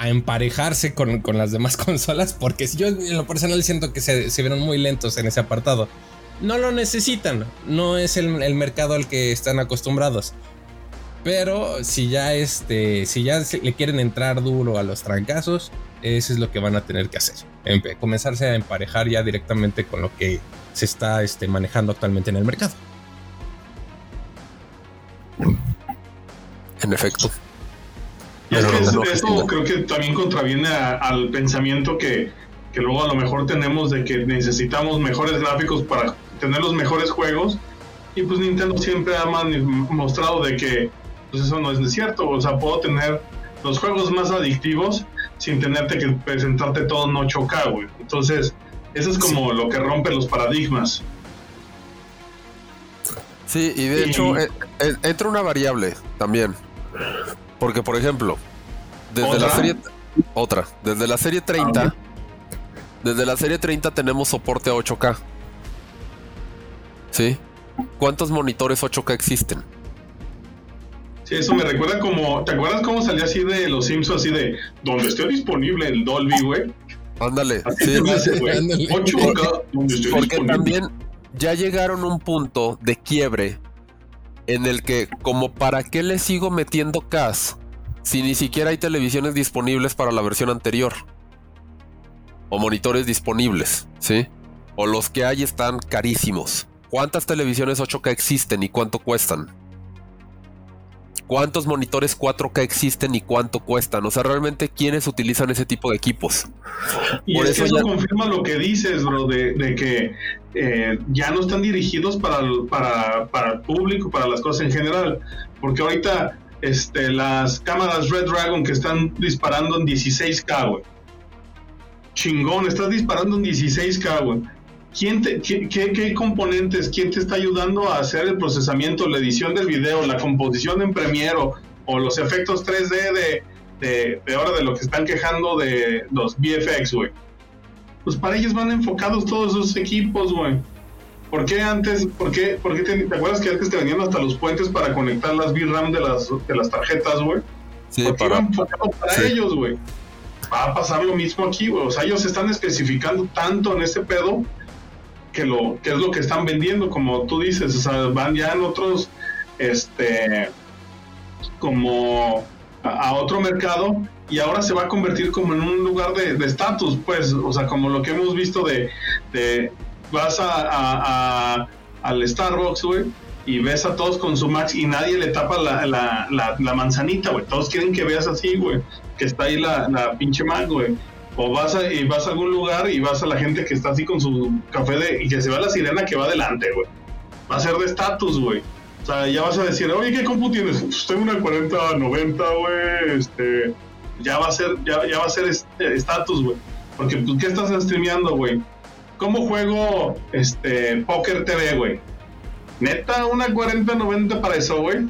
emparejarse con, las demás consolas, porque yo en lo personal siento que se, se vieron muy lentos en ese apartado. No lo necesitan, no es el mercado al que están acostumbrados. Pero si ya este, si ya le quieren entrar duro a los trancazos, eso es lo que van a tener que hacer. comenzarse a emparejar ya directamente con lo que se está este, manejando actualmente en el mercado. En efecto. Y es que esto creo que también contraviene al pensamiento que, que luego a lo mejor tenemos de que necesitamos mejores gráficos para tener los mejores juegos. Y pues Nintendo siempre ha mostrado de que pues eso no es cierto. O sea, puedo tener los juegos más adictivos sin tenerte que presentarte todo en 8K, güey. Entonces, eso es como lo que rompe los paradigmas. Sí, y de hecho eh, eh, entra una variable también. Porque, por ejemplo, desde la serie. Otra. Desde la serie 30. Ah, desde la serie 30 tenemos soporte a 8K. ¿Sí? ¿Cuántos monitores 8K existen? Sí, eso me recuerda como, ¿te acuerdas cómo salía así de los Simpsons, así de donde esté disponible el Dolby, güey? Ándale, sí, hace, güey. Ándale. 8K, donde esté porque disponible. también ya llegaron a un punto de quiebre en el que como para qué le sigo metiendo CAS si ni siquiera hay televisiones disponibles para la versión anterior o monitores disponibles, ¿sí? O los que hay están carísimos. ¿Cuántas televisiones 8K existen y cuánto cuestan? ¿Cuántos monitores 4K existen y cuánto cuestan? O sea, realmente quiénes utilizan ese tipo de equipos. Y Por es que eso eso ya- confirma lo que dices, bro, de, de que eh, ya no están dirigidos para el, para, para el público, para las cosas en general. Porque ahorita este, las cámaras Red Dragon que están disparando en 16K, güey. Chingón, estás disparando en 16K, güey. ¿Quién te, qué, qué- qué componentes, quién te está ayudando a hacer el procesamiento, la edición del video, la composición en Premiere o, o los efectos 3D de, de, de ahora de lo que están quejando de los VFX, güey? Pues para ellos van enfocados todos esos equipos, güey. ¿Por qué antes, por qué, por qué te, te acuerdas que antes te venían hasta los puentes para conectar las VRAM de las, de las tarjetas, güey? Sí, Porque para, enfocado para sí. ellos, güey. Va a pasar lo mismo aquí, güey. O sea, ellos están especificando tanto en ese pedo que lo que es lo que están vendiendo, como tú dices. O sea, van ya en otros, este, como a, otro mercado y ahora se va a convertir como en un lugar de estatus, pues. O sea, como lo que hemos visto de, de vas a, al Starbucks, güey, y ves a todos con su Max y nadie le tapa la, la, la, la manzanita, güey. Todos quieren que veas así, güey, que está ahí la, la pinche Mac, güey. O vas a, y vas a algún lugar y vas a la gente que está así con su café de, y que se ve la sirena que va adelante, güey. Va a ser de estatus, güey. O sea, ya vas a decir, oye, ¿qué compu tienes? Pues tengo una 4090, güey. Este, ya va a ser, ya, ya va a ser este, estatus, güey. Porque, pues, ¿qué estás streameando, güey? ¿Cómo juego este Poker TV, güey? Neta, una 4090 para eso, güey.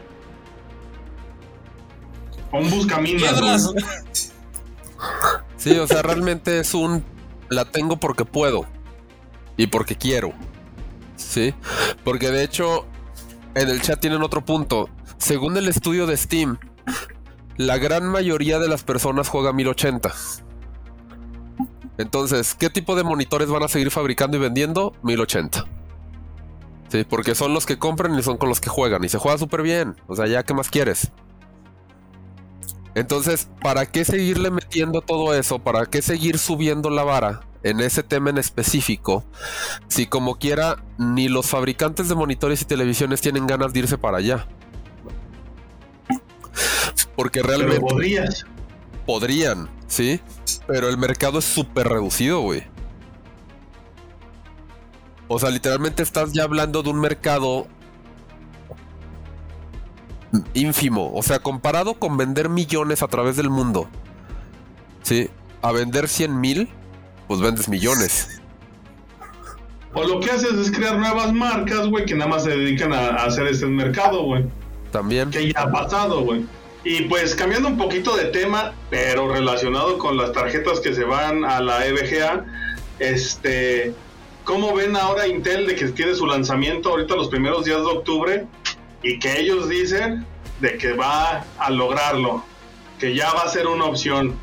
O un buscaminas, Piedras. Sí, o sea, realmente es un. La tengo porque puedo. Y porque quiero. Sí. Porque de hecho, en el chat tienen otro punto. Según el estudio de Steam, la gran mayoría de las personas juega 1080. Entonces, ¿qué tipo de monitores van a seguir fabricando y vendiendo? 1080. Sí, porque son los que compran y son con los que juegan. Y se juega súper bien. O sea, ya, ¿qué más quieres? Entonces, ¿para qué seguirle metiendo todo eso? ¿Para qué seguir subiendo la vara en ese tema en específico? Si como quiera, ni los fabricantes de monitores y televisiones tienen ganas de irse para allá. Porque Pero realmente podrías. podrían, ¿sí? Pero el mercado es súper reducido, güey. O sea, literalmente estás ya hablando de un mercado ínfimo. O sea, comparado con vender millones a través del mundo. Sí, a vender 100 mil, pues vendes millones. O lo que haces es crear nuevas marcas, güey, que nada más se dedican a, a hacer este mercado, güey. También. Que ya ha pasado, güey. Y pues cambiando un poquito de tema, pero relacionado con las tarjetas que se van a la EVGA, este, ¿cómo ven ahora Intel de que tiene su lanzamiento ahorita los primeros días de octubre y que ellos dicen de que va a lograrlo, que ya va a ser una opción?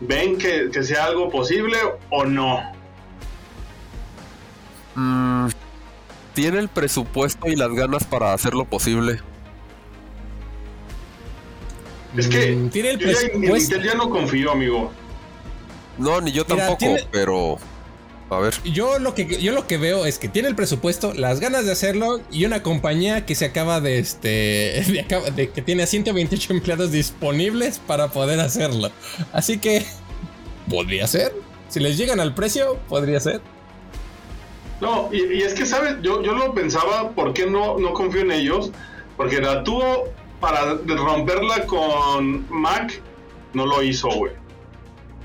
¿Ven que, que sea algo posible o no? Mm, tiene el presupuesto y las ganas para hacerlo posible. Es que Mm, tiene el yo ya en presupuesto. Intel ya no confío, amigo. No, ni yo Mira, tampoco, tiene- pero. A ver. Yo lo que yo lo que veo es que tiene el presupuesto, las ganas de hacerlo y una compañía que se acaba de este de, que tiene a 128 empleados disponibles para poder hacerlo. Así que podría ser. Si les llegan al precio, podría ser. No, y, y es que, ¿sabes? Yo, yo lo pensaba, ¿por qué no, no confío en ellos? Porque la tuvo para romperla con Mac, no lo hizo, güey.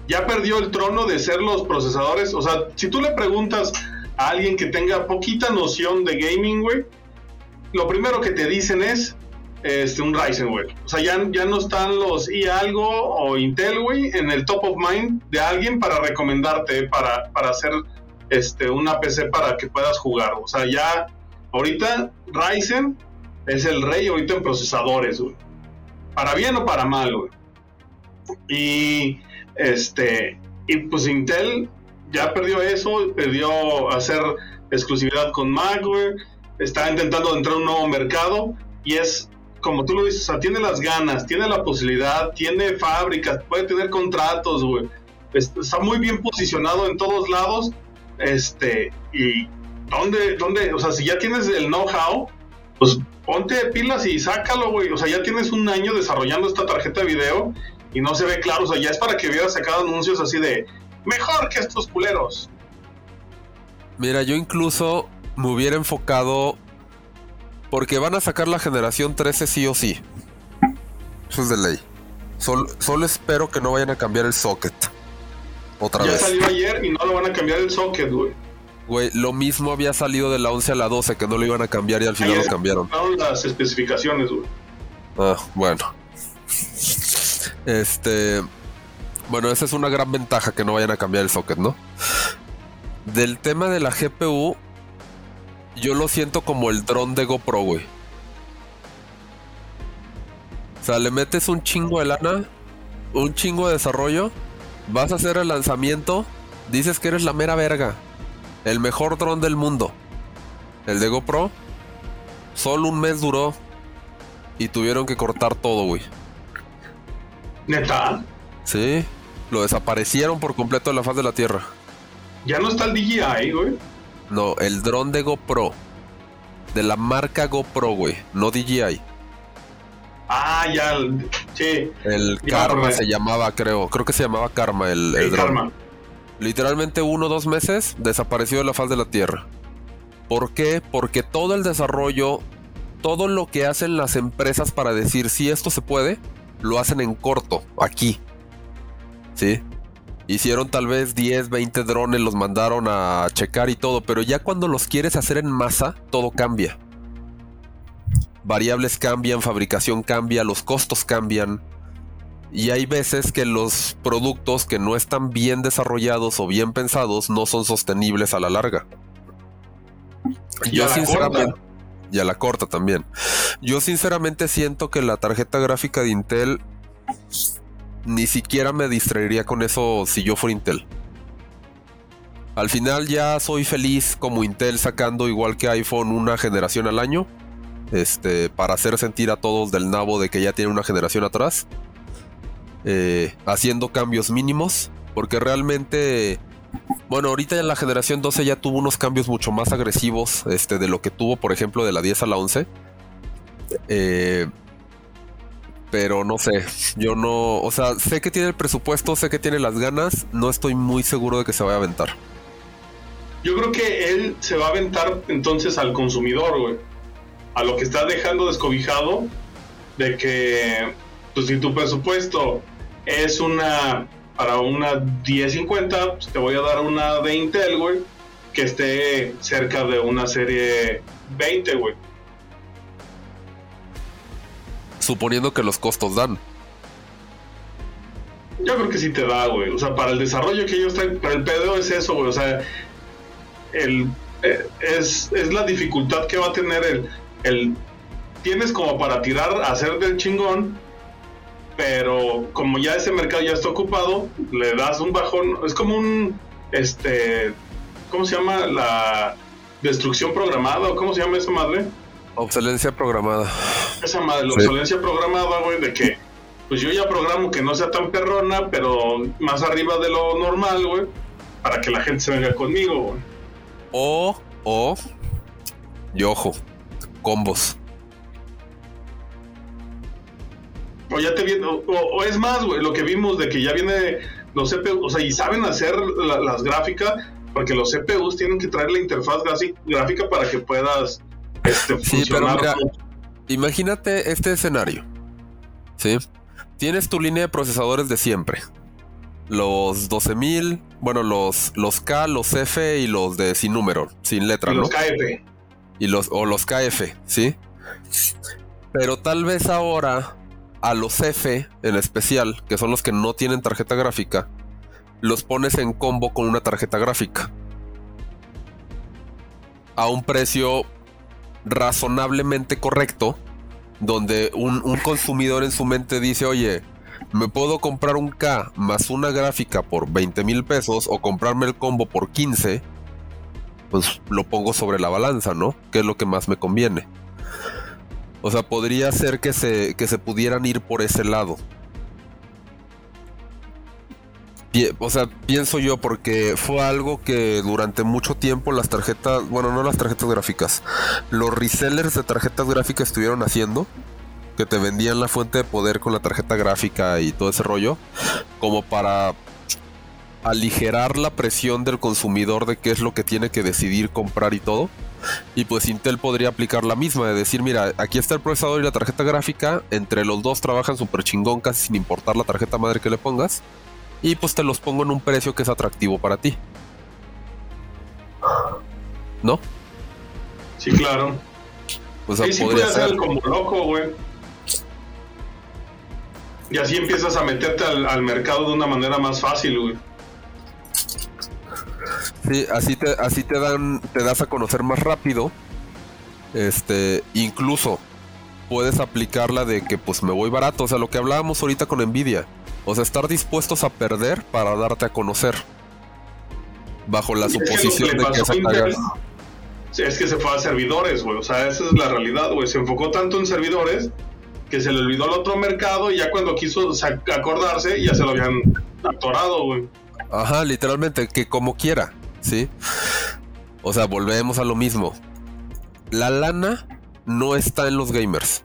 Ya perdió el trono de ser los procesadores. O sea, si tú le preguntas a alguien que tenga poquita noción de gaming, güey, lo primero que te dicen es este, un Ryzen, güey. O sea, ya, ya no están los i algo o Intel, güey, en el top of mind de alguien para recomendarte, para, para hacer este, una PC para que puedas jugar. O sea, ya ahorita Ryzen es el rey ahorita en procesadores, güey. Para bien o para mal, güey. Y este, y pues Intel ya perdió eso, perdió hacer exclusividad con Mac. Está intentando entrar a un nuevo mercado y es como tú lo dices, o sea, tiene las ganas, tiene la posibilidad, tiene fábricas, puede tener contratos, güey. Está muy bien posicionado en todos lados. Este, y ¿dónde, dónde, o sea, si ya tienes el know-how, pues ponte pilas y sácalo, güey. O sea, ya tienes un año desarrollando esta tarjeta de video y no se ve claro. O sea, ya es para que hubieras sacado anuncios así de mejor que estos culeros. Mira, yo incluso me hubiera enfocado porque van a sacar la generación 13 sí o sí. Eso es de ley. solo espero que no vayan a cambiar el socket. Otra ya vez. salió ayer y no lo van a cambiar el socket, güey. Güey, lo mismo había salido de la 11 a la 12 que no lo iban a cambiar y al final lo cambiaron. las especificaciones, güey. Ah, bueno. Este. Bueno, esa es una gran ventaja que no vayan a cambiar el socket, ¿no? Del tema de la GPU, yo lo siento como el dron de GoPro, güey. O sea, le metes un chingo de lana, un chingo de desarrollo, vas a hacer el lanzamiento, dices que eres la mera verga. El mejor dron del mundo. El de GoPro. Solo un mes duró. Y tuvieron que cortar todo, güey. ¿Neta? Sí. Lo desaparecieron por completo de la faz de la Tierra. Ya no está el DJI, güey. No, el dron de GoPro. De la marca GoPro, güey. No DJI. Ah, ya. Sí. El Karma se llamaba, creo. Creo que se llamaba Karma el, el dron. Karma. Literalmente uno o dos meses desapareció de la faz de la Tierra. ¿Por qué? Porque todo el desarrollo, todo lo que hacen las empresas para decir si esto se puede, lo hacen en corto, aquí. ¿Sí? Hicieron tal vez 10, 20 drones, los mandaron a checar y todo, pero ya cuando los quieres hacer en masa, todo cambia. Variables cambian, fabricación cambia, los costos cambian. Y hay veces que los productos que no están bien desarrollados o bien pensados no son sostenibles a la larga. Yo sinceramente... Y a la corta también. Yo sinceramente siento que la tarjeta gráfica de Intel ni siquiera me distraería con eso si yo fuera Intel. Al final ya soy feliz como Intel sacando igual que iPhone una generación al año. Este, para hacer sentir a todos del nabo de que ya tiene una generación atrás. Eh, haciendo cambios mínimos, porque realmente, bueno, ahorita ya la generación 12 ya tuvo unos cambios mucho más agresivos este, de lo que tuvo, por ejemplo, de la 10 a la 11. Eh, pero no sé, yo no, o sea, sé que tiene el presupuesto, sé que tiene las ganas, no estoy muy seguro de que se vaya a aventar. Yo creo que él se va a aventar entonces al consumidor, güey. A lo que está dejando descobijado de que, pues si tu presupuesto es una, para una 1050, pues te voy a dar una de Intel, güey, que esté cerca de una serie 20, güey. Suponiendo que los costos dan. Yo creo que sí te da, güey. O sea, para el desarrollo que ellos traen, para el PDO es eso, güey. O sea, el, eh, es, es, la dificultad que va a tener el, el. Tienes como para tirar, hacer del chingón, pero como ya ese mercado ya está ocupado, le das un bajón, es como un, este, ¿cómo se llama? La destrucción programada, o ¿cómo se llama esa madre? Obsolencia programada. Esa madre, la obsolencia programada, güey, de que, pues yo ya programo que no sea tan perrona, pero más arriba de lo normal, güey, para que la gente se venga conmigo, güey. O, o, y ojo, combos. O ya te viene, o, es más, güey, lo que vimos de que ya viene los CPUs, o sea, y saben hacer las gráficas, porque los CPUs tienen que traer la interfaz gráfica para que puedas este, sí, Pero mira, imagínate este escenario. ¿Sí? Tienes tu línea de procesadores de siempre. Los 12000, bueno, los, los K, los F y los de sin número, sin letra, y Los KF. Y los, o los KF, ¿sí? Pero tal vez ahora a los F en especial, que son los que no tienen tarjeta gráfica, los pones en combo con una tarjeta gráfica. A un precio razonablemente correcto, donde un, consumidor en su mente dice, oye, me puedo comprar un K más una gráfica por 20 mil pesos o comprarme el combo por 15, pues lo pongo sobre la balanza, ¿no? Que es lo que más me conviene. O sea, podría ser que se, que se pudieran ir por ese lado. O sea, pienso yo porque fue algo que durante mucho tiempo las tarjetas, bueno, no las tarjetas gráficas, los resellers de tarjetas gráficas estuvieron haciendo que te vendían la fuente de poder con la tarjeta gráfica y todo ese rollo, como para aligerar la presión del consumidor de qué es lo que tiene que decidir comprar y todo. Y pues Intel podría aplicar la misma, de decir, mira, aquí está el procesador y la tarjeta gráfica, entre los dos trabajan súper chingón casi sin importar la tarjeta madre que le pongas, y pues te los pongo en un precio que es atractivo para ti. ¿No? Sí, claro. O sea, sí, podría ser como loco, güey. Y así empiezas a meterte al, mercado de una manera más fácil, güey. Sí, así te, así te dan, te das a conocer más rápido. Este, incluso puedes aplicarla de que pues me voy barato. O sea, lo que hablábamos ahorita con Nvidia. O sea, estar dispuestos a perder para darte a conocer. Bajo la suposición de que esa Es que se fue a servidores, güey. O sea, esa es la realidad, güey. Se enfocó tanto en servidores que se le olvidó el otro mercado y ya cuando quiso acordarse ya se lo habían atorado, güey. Ajá, literalmente, que como quiera, ¿sí? O sea, volvemos a lo mismo. La lana no está en los gamers.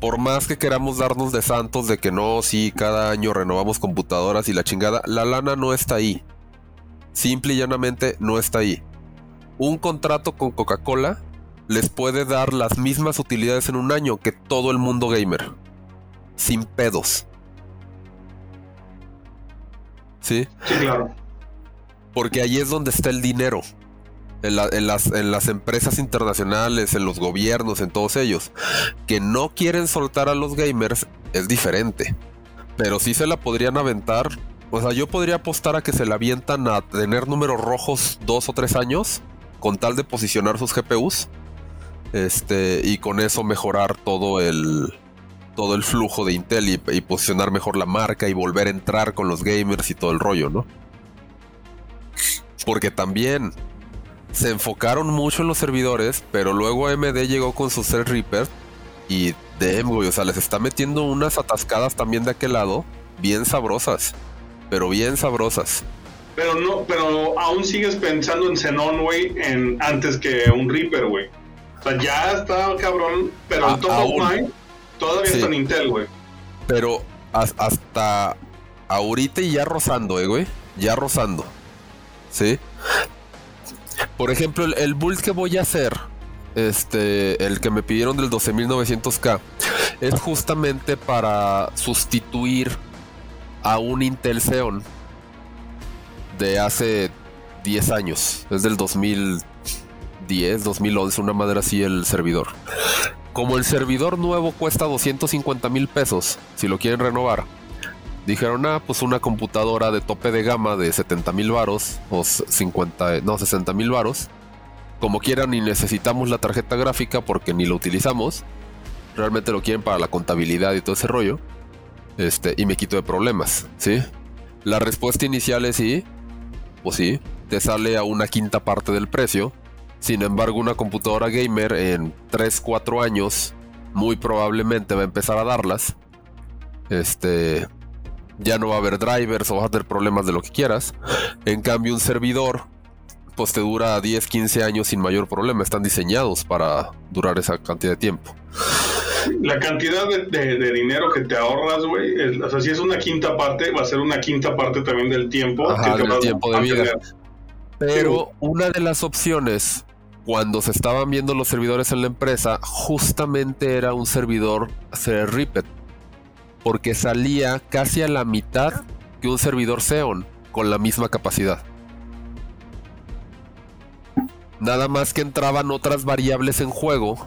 Por más que queramos darnos de santos de que no, sí, cada año renovamos computadoras y la chingada, la lana no está ahí. Simple y llanamente no está ahí. Un contrato con Coca-Cola les puede dar las mismas utilidades en un año que todo el mundo gamer. Sin pedos. ¿Sí? Sí, claro. Porque ahí es donde está el dinero. En, las, en, las, empresas internacionales, en los gobiernos, en todos ellos. Que no quieren soltar a los gamers es diferente. Pero sí se la podrían aventar. O sea, yo podría apostar a que se la avientan a tener números rojos dos o tres años. Con tal de posicionar sus GPUs este, y con eso mejorar todo el, todo el flujo de Intel y, posicionar mejor la marca y volver a entrar con los gamers y todo el rollo, ¿no? Porque también se enfocaron mucho en los servidores, pero luego AMD llegó con su Reaper y damn, o sea, les está metiendo unas atascadas también de aquel lado, bien sabrosas, pero bien sabrosas. Pero no, pero aún sigues pensando en Xenon, güey, en antes que un Reaper, güey. O sea, ya está cabrón, pero el ah, top of mind todavía está en Intel, güey. Pero hasta ahorita y ya rozando, eh, güey. Ya rozando. ¿Sí? Por ejemplo, el, build que voy a hacer, este, el que me pidieron del 12900K, es justamente para sustituir a un Intel Xeon de hace 10 años. Es del 2000 2010, 2011, una madre así el servidor. Como el servidor nuevo cuesta 250 mil pesos, si lo quieren renovar, dijeron, ah, pues una computadora de tope de gama de 70 mil varos, o 50, no, 60 mil varos. Como quieran, ni necesitamos la tarjeta gráfica porque ni lo utilizamos. Realmente lo quieren para la contabilidad y todo ese rollo. Este, y me quito de problemas, ¿sí? La respuesta inicial es sí, pues sí, te sale a una quinta parte del precio sin embargo, una computadora gamer en 3-4 años muy probablemente va a empezar a darlas. Este ya no va a haber drivers o vas a tener problemas de lo que quieras. En cambio, un servidor pues te dura 10, 15 años sin mayor problema. Están diseñados para durar esa cantidad de tiempo. La cantidad de, dinero que te ahorras, güey, o sea, si es una quinta parte, va a ser una quinta parte también del tiempo. tiempo de vida. Pero una de las opciones cuando se estaban viendo los servidores en la empresa, justamente era un servidor Reaper, porque salía casi a la mitad que un servidor Xeon con la misma capacidad. Nada más que entraban otras variables en juego.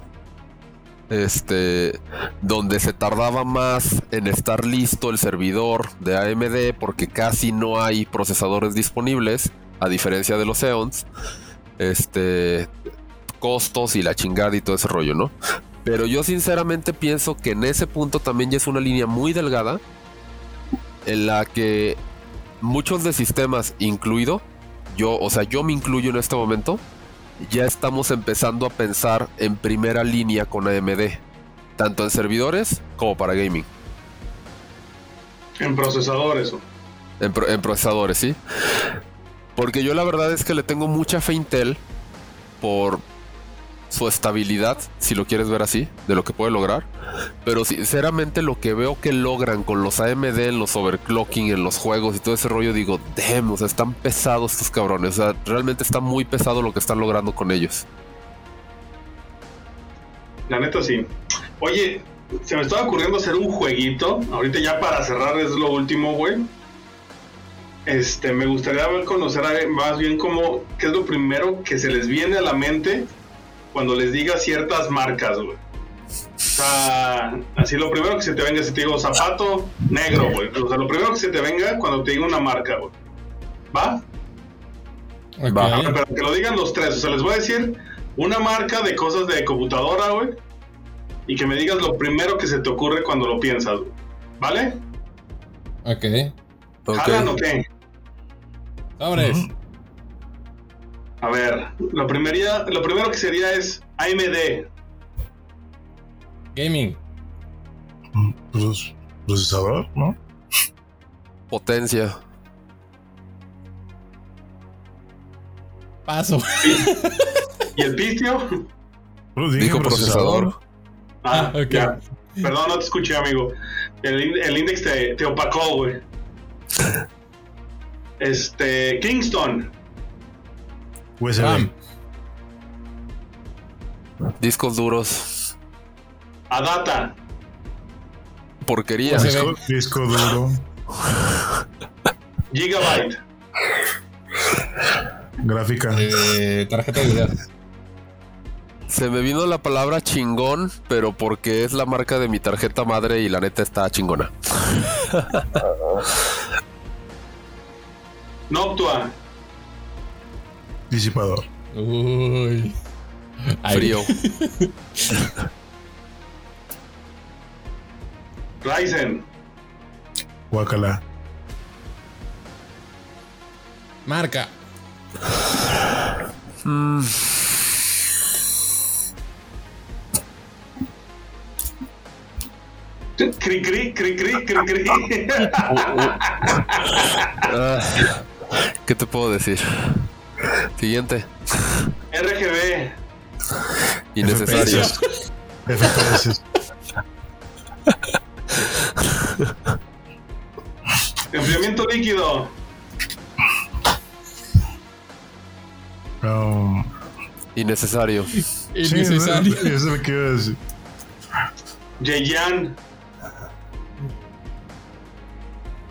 Este, donde se tardaba más en estar listo el servidor de AMD porque casi no hay procesadores disponibles, a diferencia de los Xeons este, costos y la chingada y todo ese rollo, ¿no? Pero yo sinceramente pienso que en ese punto también ya es una línea muy delgada en la que muchos de sistemas, incluido yo, o sea, yo me incluyo en este momento, ya estamos empezando a pensar en primera línea con AMD, tanto en servidores como para gaming. En procesadores. En, en procesadores, sí. Porque yo la verdad es que le tengo mucha fe a Intel por su estabilidad, si lo quieres ver así, de lo que puede lograr. Pero sinceramente lo que veo que logran con los AMD en los overclocking, en los juegos y todo ese rollo, digo, damn, o sea, están pesados estos cabrones. O sea, realmente está muy pesado lo que están logrando con ellos. La neta sí. Oye, se me estaba ocurriendo hacer un jueguito. Ahorita ya para cerrar es lo último, güey. Este, me gustaría conocer más bien cómo, qué es lo primero que se les viene a la mente cuando les diga ciertas marcas, güey. O sea, así lo primero que se te venga, si te digo zapato negro, güey. O sea, lo primero que se te venga cuando te diga una marca, güey. ¿Va? Va. Pero que lo digan los tres. O sea, les voy a decir una marca de cosas de computadora, güey. Y que me digas lo primero que se te ocurre cuando lo piensas, güey. ¿Vale? Ok. okay. o qué? A ver, lo, primería, lo primero que sería es AMD. Gaming. Pues, procesador, ¿no? Potencia. Paso. ¿Y el picio? Pues Dijo procesador. Ah, ah ok. Perdón, no te escuché, amigo. El, el index te, te opacó, güey. Este. Kingston. USB. Discos duros. Adata. Porquería. Disco, duro. Gigabyte. Gráfica. Eh, tarjeta de video. Se me vino la palabra chingón, pero porque es la marca de mi tarjeta madre y la neta está chingona. Noctua. Disipador. Uy. Frío. Ryzen. Guacala. Marca. Mm. Cri, cri, cri, cri, cri, cri. ¿Qué te puedo decir? Siguiente. RGB. Innecesario. FPS. Enfriamiento líquido. Um, Innecesario. Innecesario. Sí, eso iba a decir. Yeyan.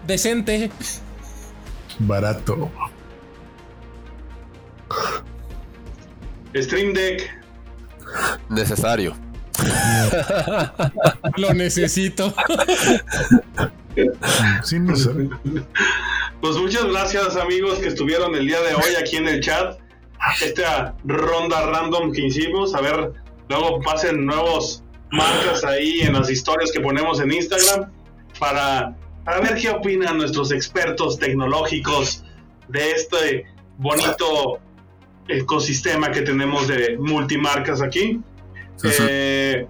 Decente. Barato. Stream Deck. Necesario. Lo necesito. Sin Pues muchas gracias amigos que estuvieron el día de hoy aquí en el chat. Esta ronda random que hicimos. A ver, luego pasen nuevos marcas ahí en las historias que ponemos en Instagram para, para ver qué opinan nuestros expertos tecnológicos de este bonito ecosistema que tenemos de multimarcas aquí. Eh,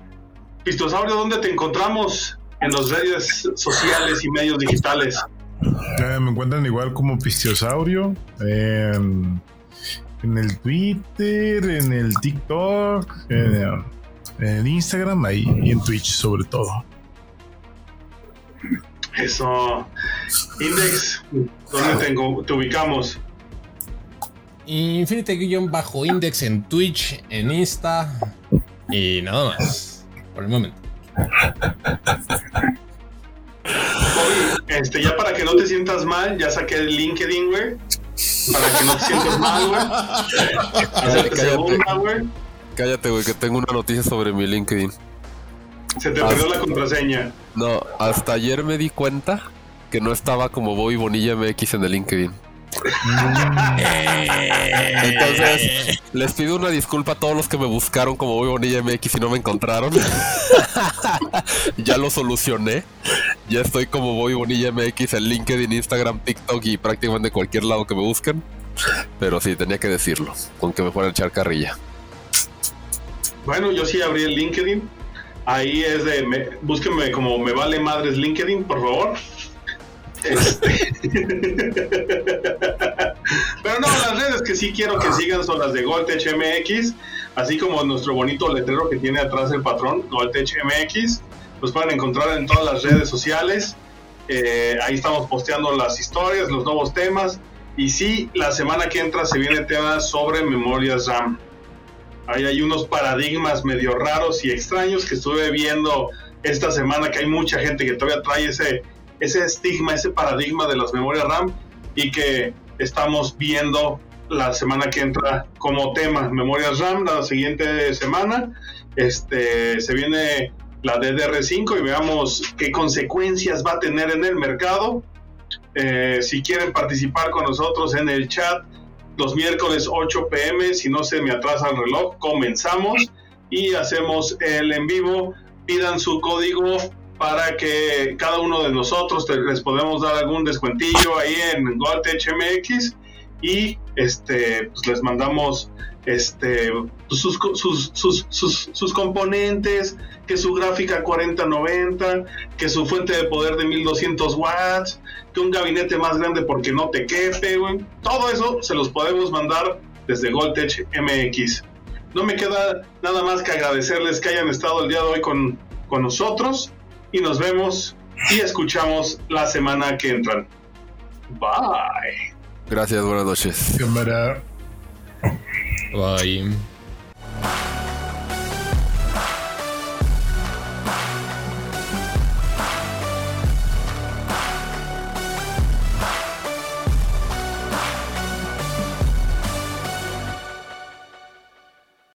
Pistosaurio, ¿dónde te encontramos en las redes sociales y medios digitales? Eh, me encuentran igual como Pistosaurio en, el Twitter, en el TikTok, en, Instagram ahí, y en Twitch sobre todo. Eso. Index, ¿dónde te ubicamos? Infinity-Index en Twitch, en Insta y nada más. Por el momento. Oye, este, ya para que no te sientas mal, ya saqué el LinkedIn, güey. Para que no te sientas mal, güey. Cállate, güey. Cállate, güey, que tengo una noticia sobre mi LinkedIn. Se te perdió la contraseña. No, hasta ayer me di cuenta que no estaba como Bobby Bonilla MX en el LinkedIn. Entonces, les pido una disculpa a todos los que me buscaron como Voy Bonilla MX y no me encontraron. ya lo solucioné. Ya estoy como Bobby Bonilla MX en LinkedIn, Instagram, TikTok y prácticamente cualquier lado que me busquen. Pero sí, tenía que decirlo, con que me fueran a echar carrilla. Bueno, yo sí abrí el LinkedIn. Ahí es de, me, búsquenme como me vale madres LinkedIn, por favor. Este. Pero no, las redes que sí quiero que sigan son las de Goltech MX, así como nuestro bonito letrero que tiene atrás el patrón, Goltech MX. Los pueden encontrar en todas las redes sociales. Eh, ahí estamos posteando las historias, los nuevos temas. Y sí, la semana que entra se viene tema sobre memorias RAM. Ahí hay unos paradigmas medio raros y extraños que estuve viendo esta semana, que hay mucha gente que todavía trae ese, ese estigma, ese paradigma de las memorias RAM y que estamos viendo la semana que entra como tema memorias RAM la siguiente semana este se viene la DDR5 y veamos qué consecuencias va a tener en el mercado. Eh, si quieren participar con nosotros en el chat los miércoles 8 pm si no se me atrasa el reloj comenzamos y hacemos el en vivo. Pidan su código para que cada uno de nosotros les podemos dar algún descuentillo ahí en Goldtech MX y este pues les mandamos este sus, sus, sus, sus, componentes, que su gráfica 4090, que su fuente de poder de 1200 watts, que un gabinete más grande porque no te quepe, Todo eso se los podemos mandar desde Goldtech MX. No me queda nada más que agradecerles que hayan estado el día de hoy con, con nosotros y nos vemos y escuchamos la semana que entran. Bye. Gracias, buenas noches. Bye.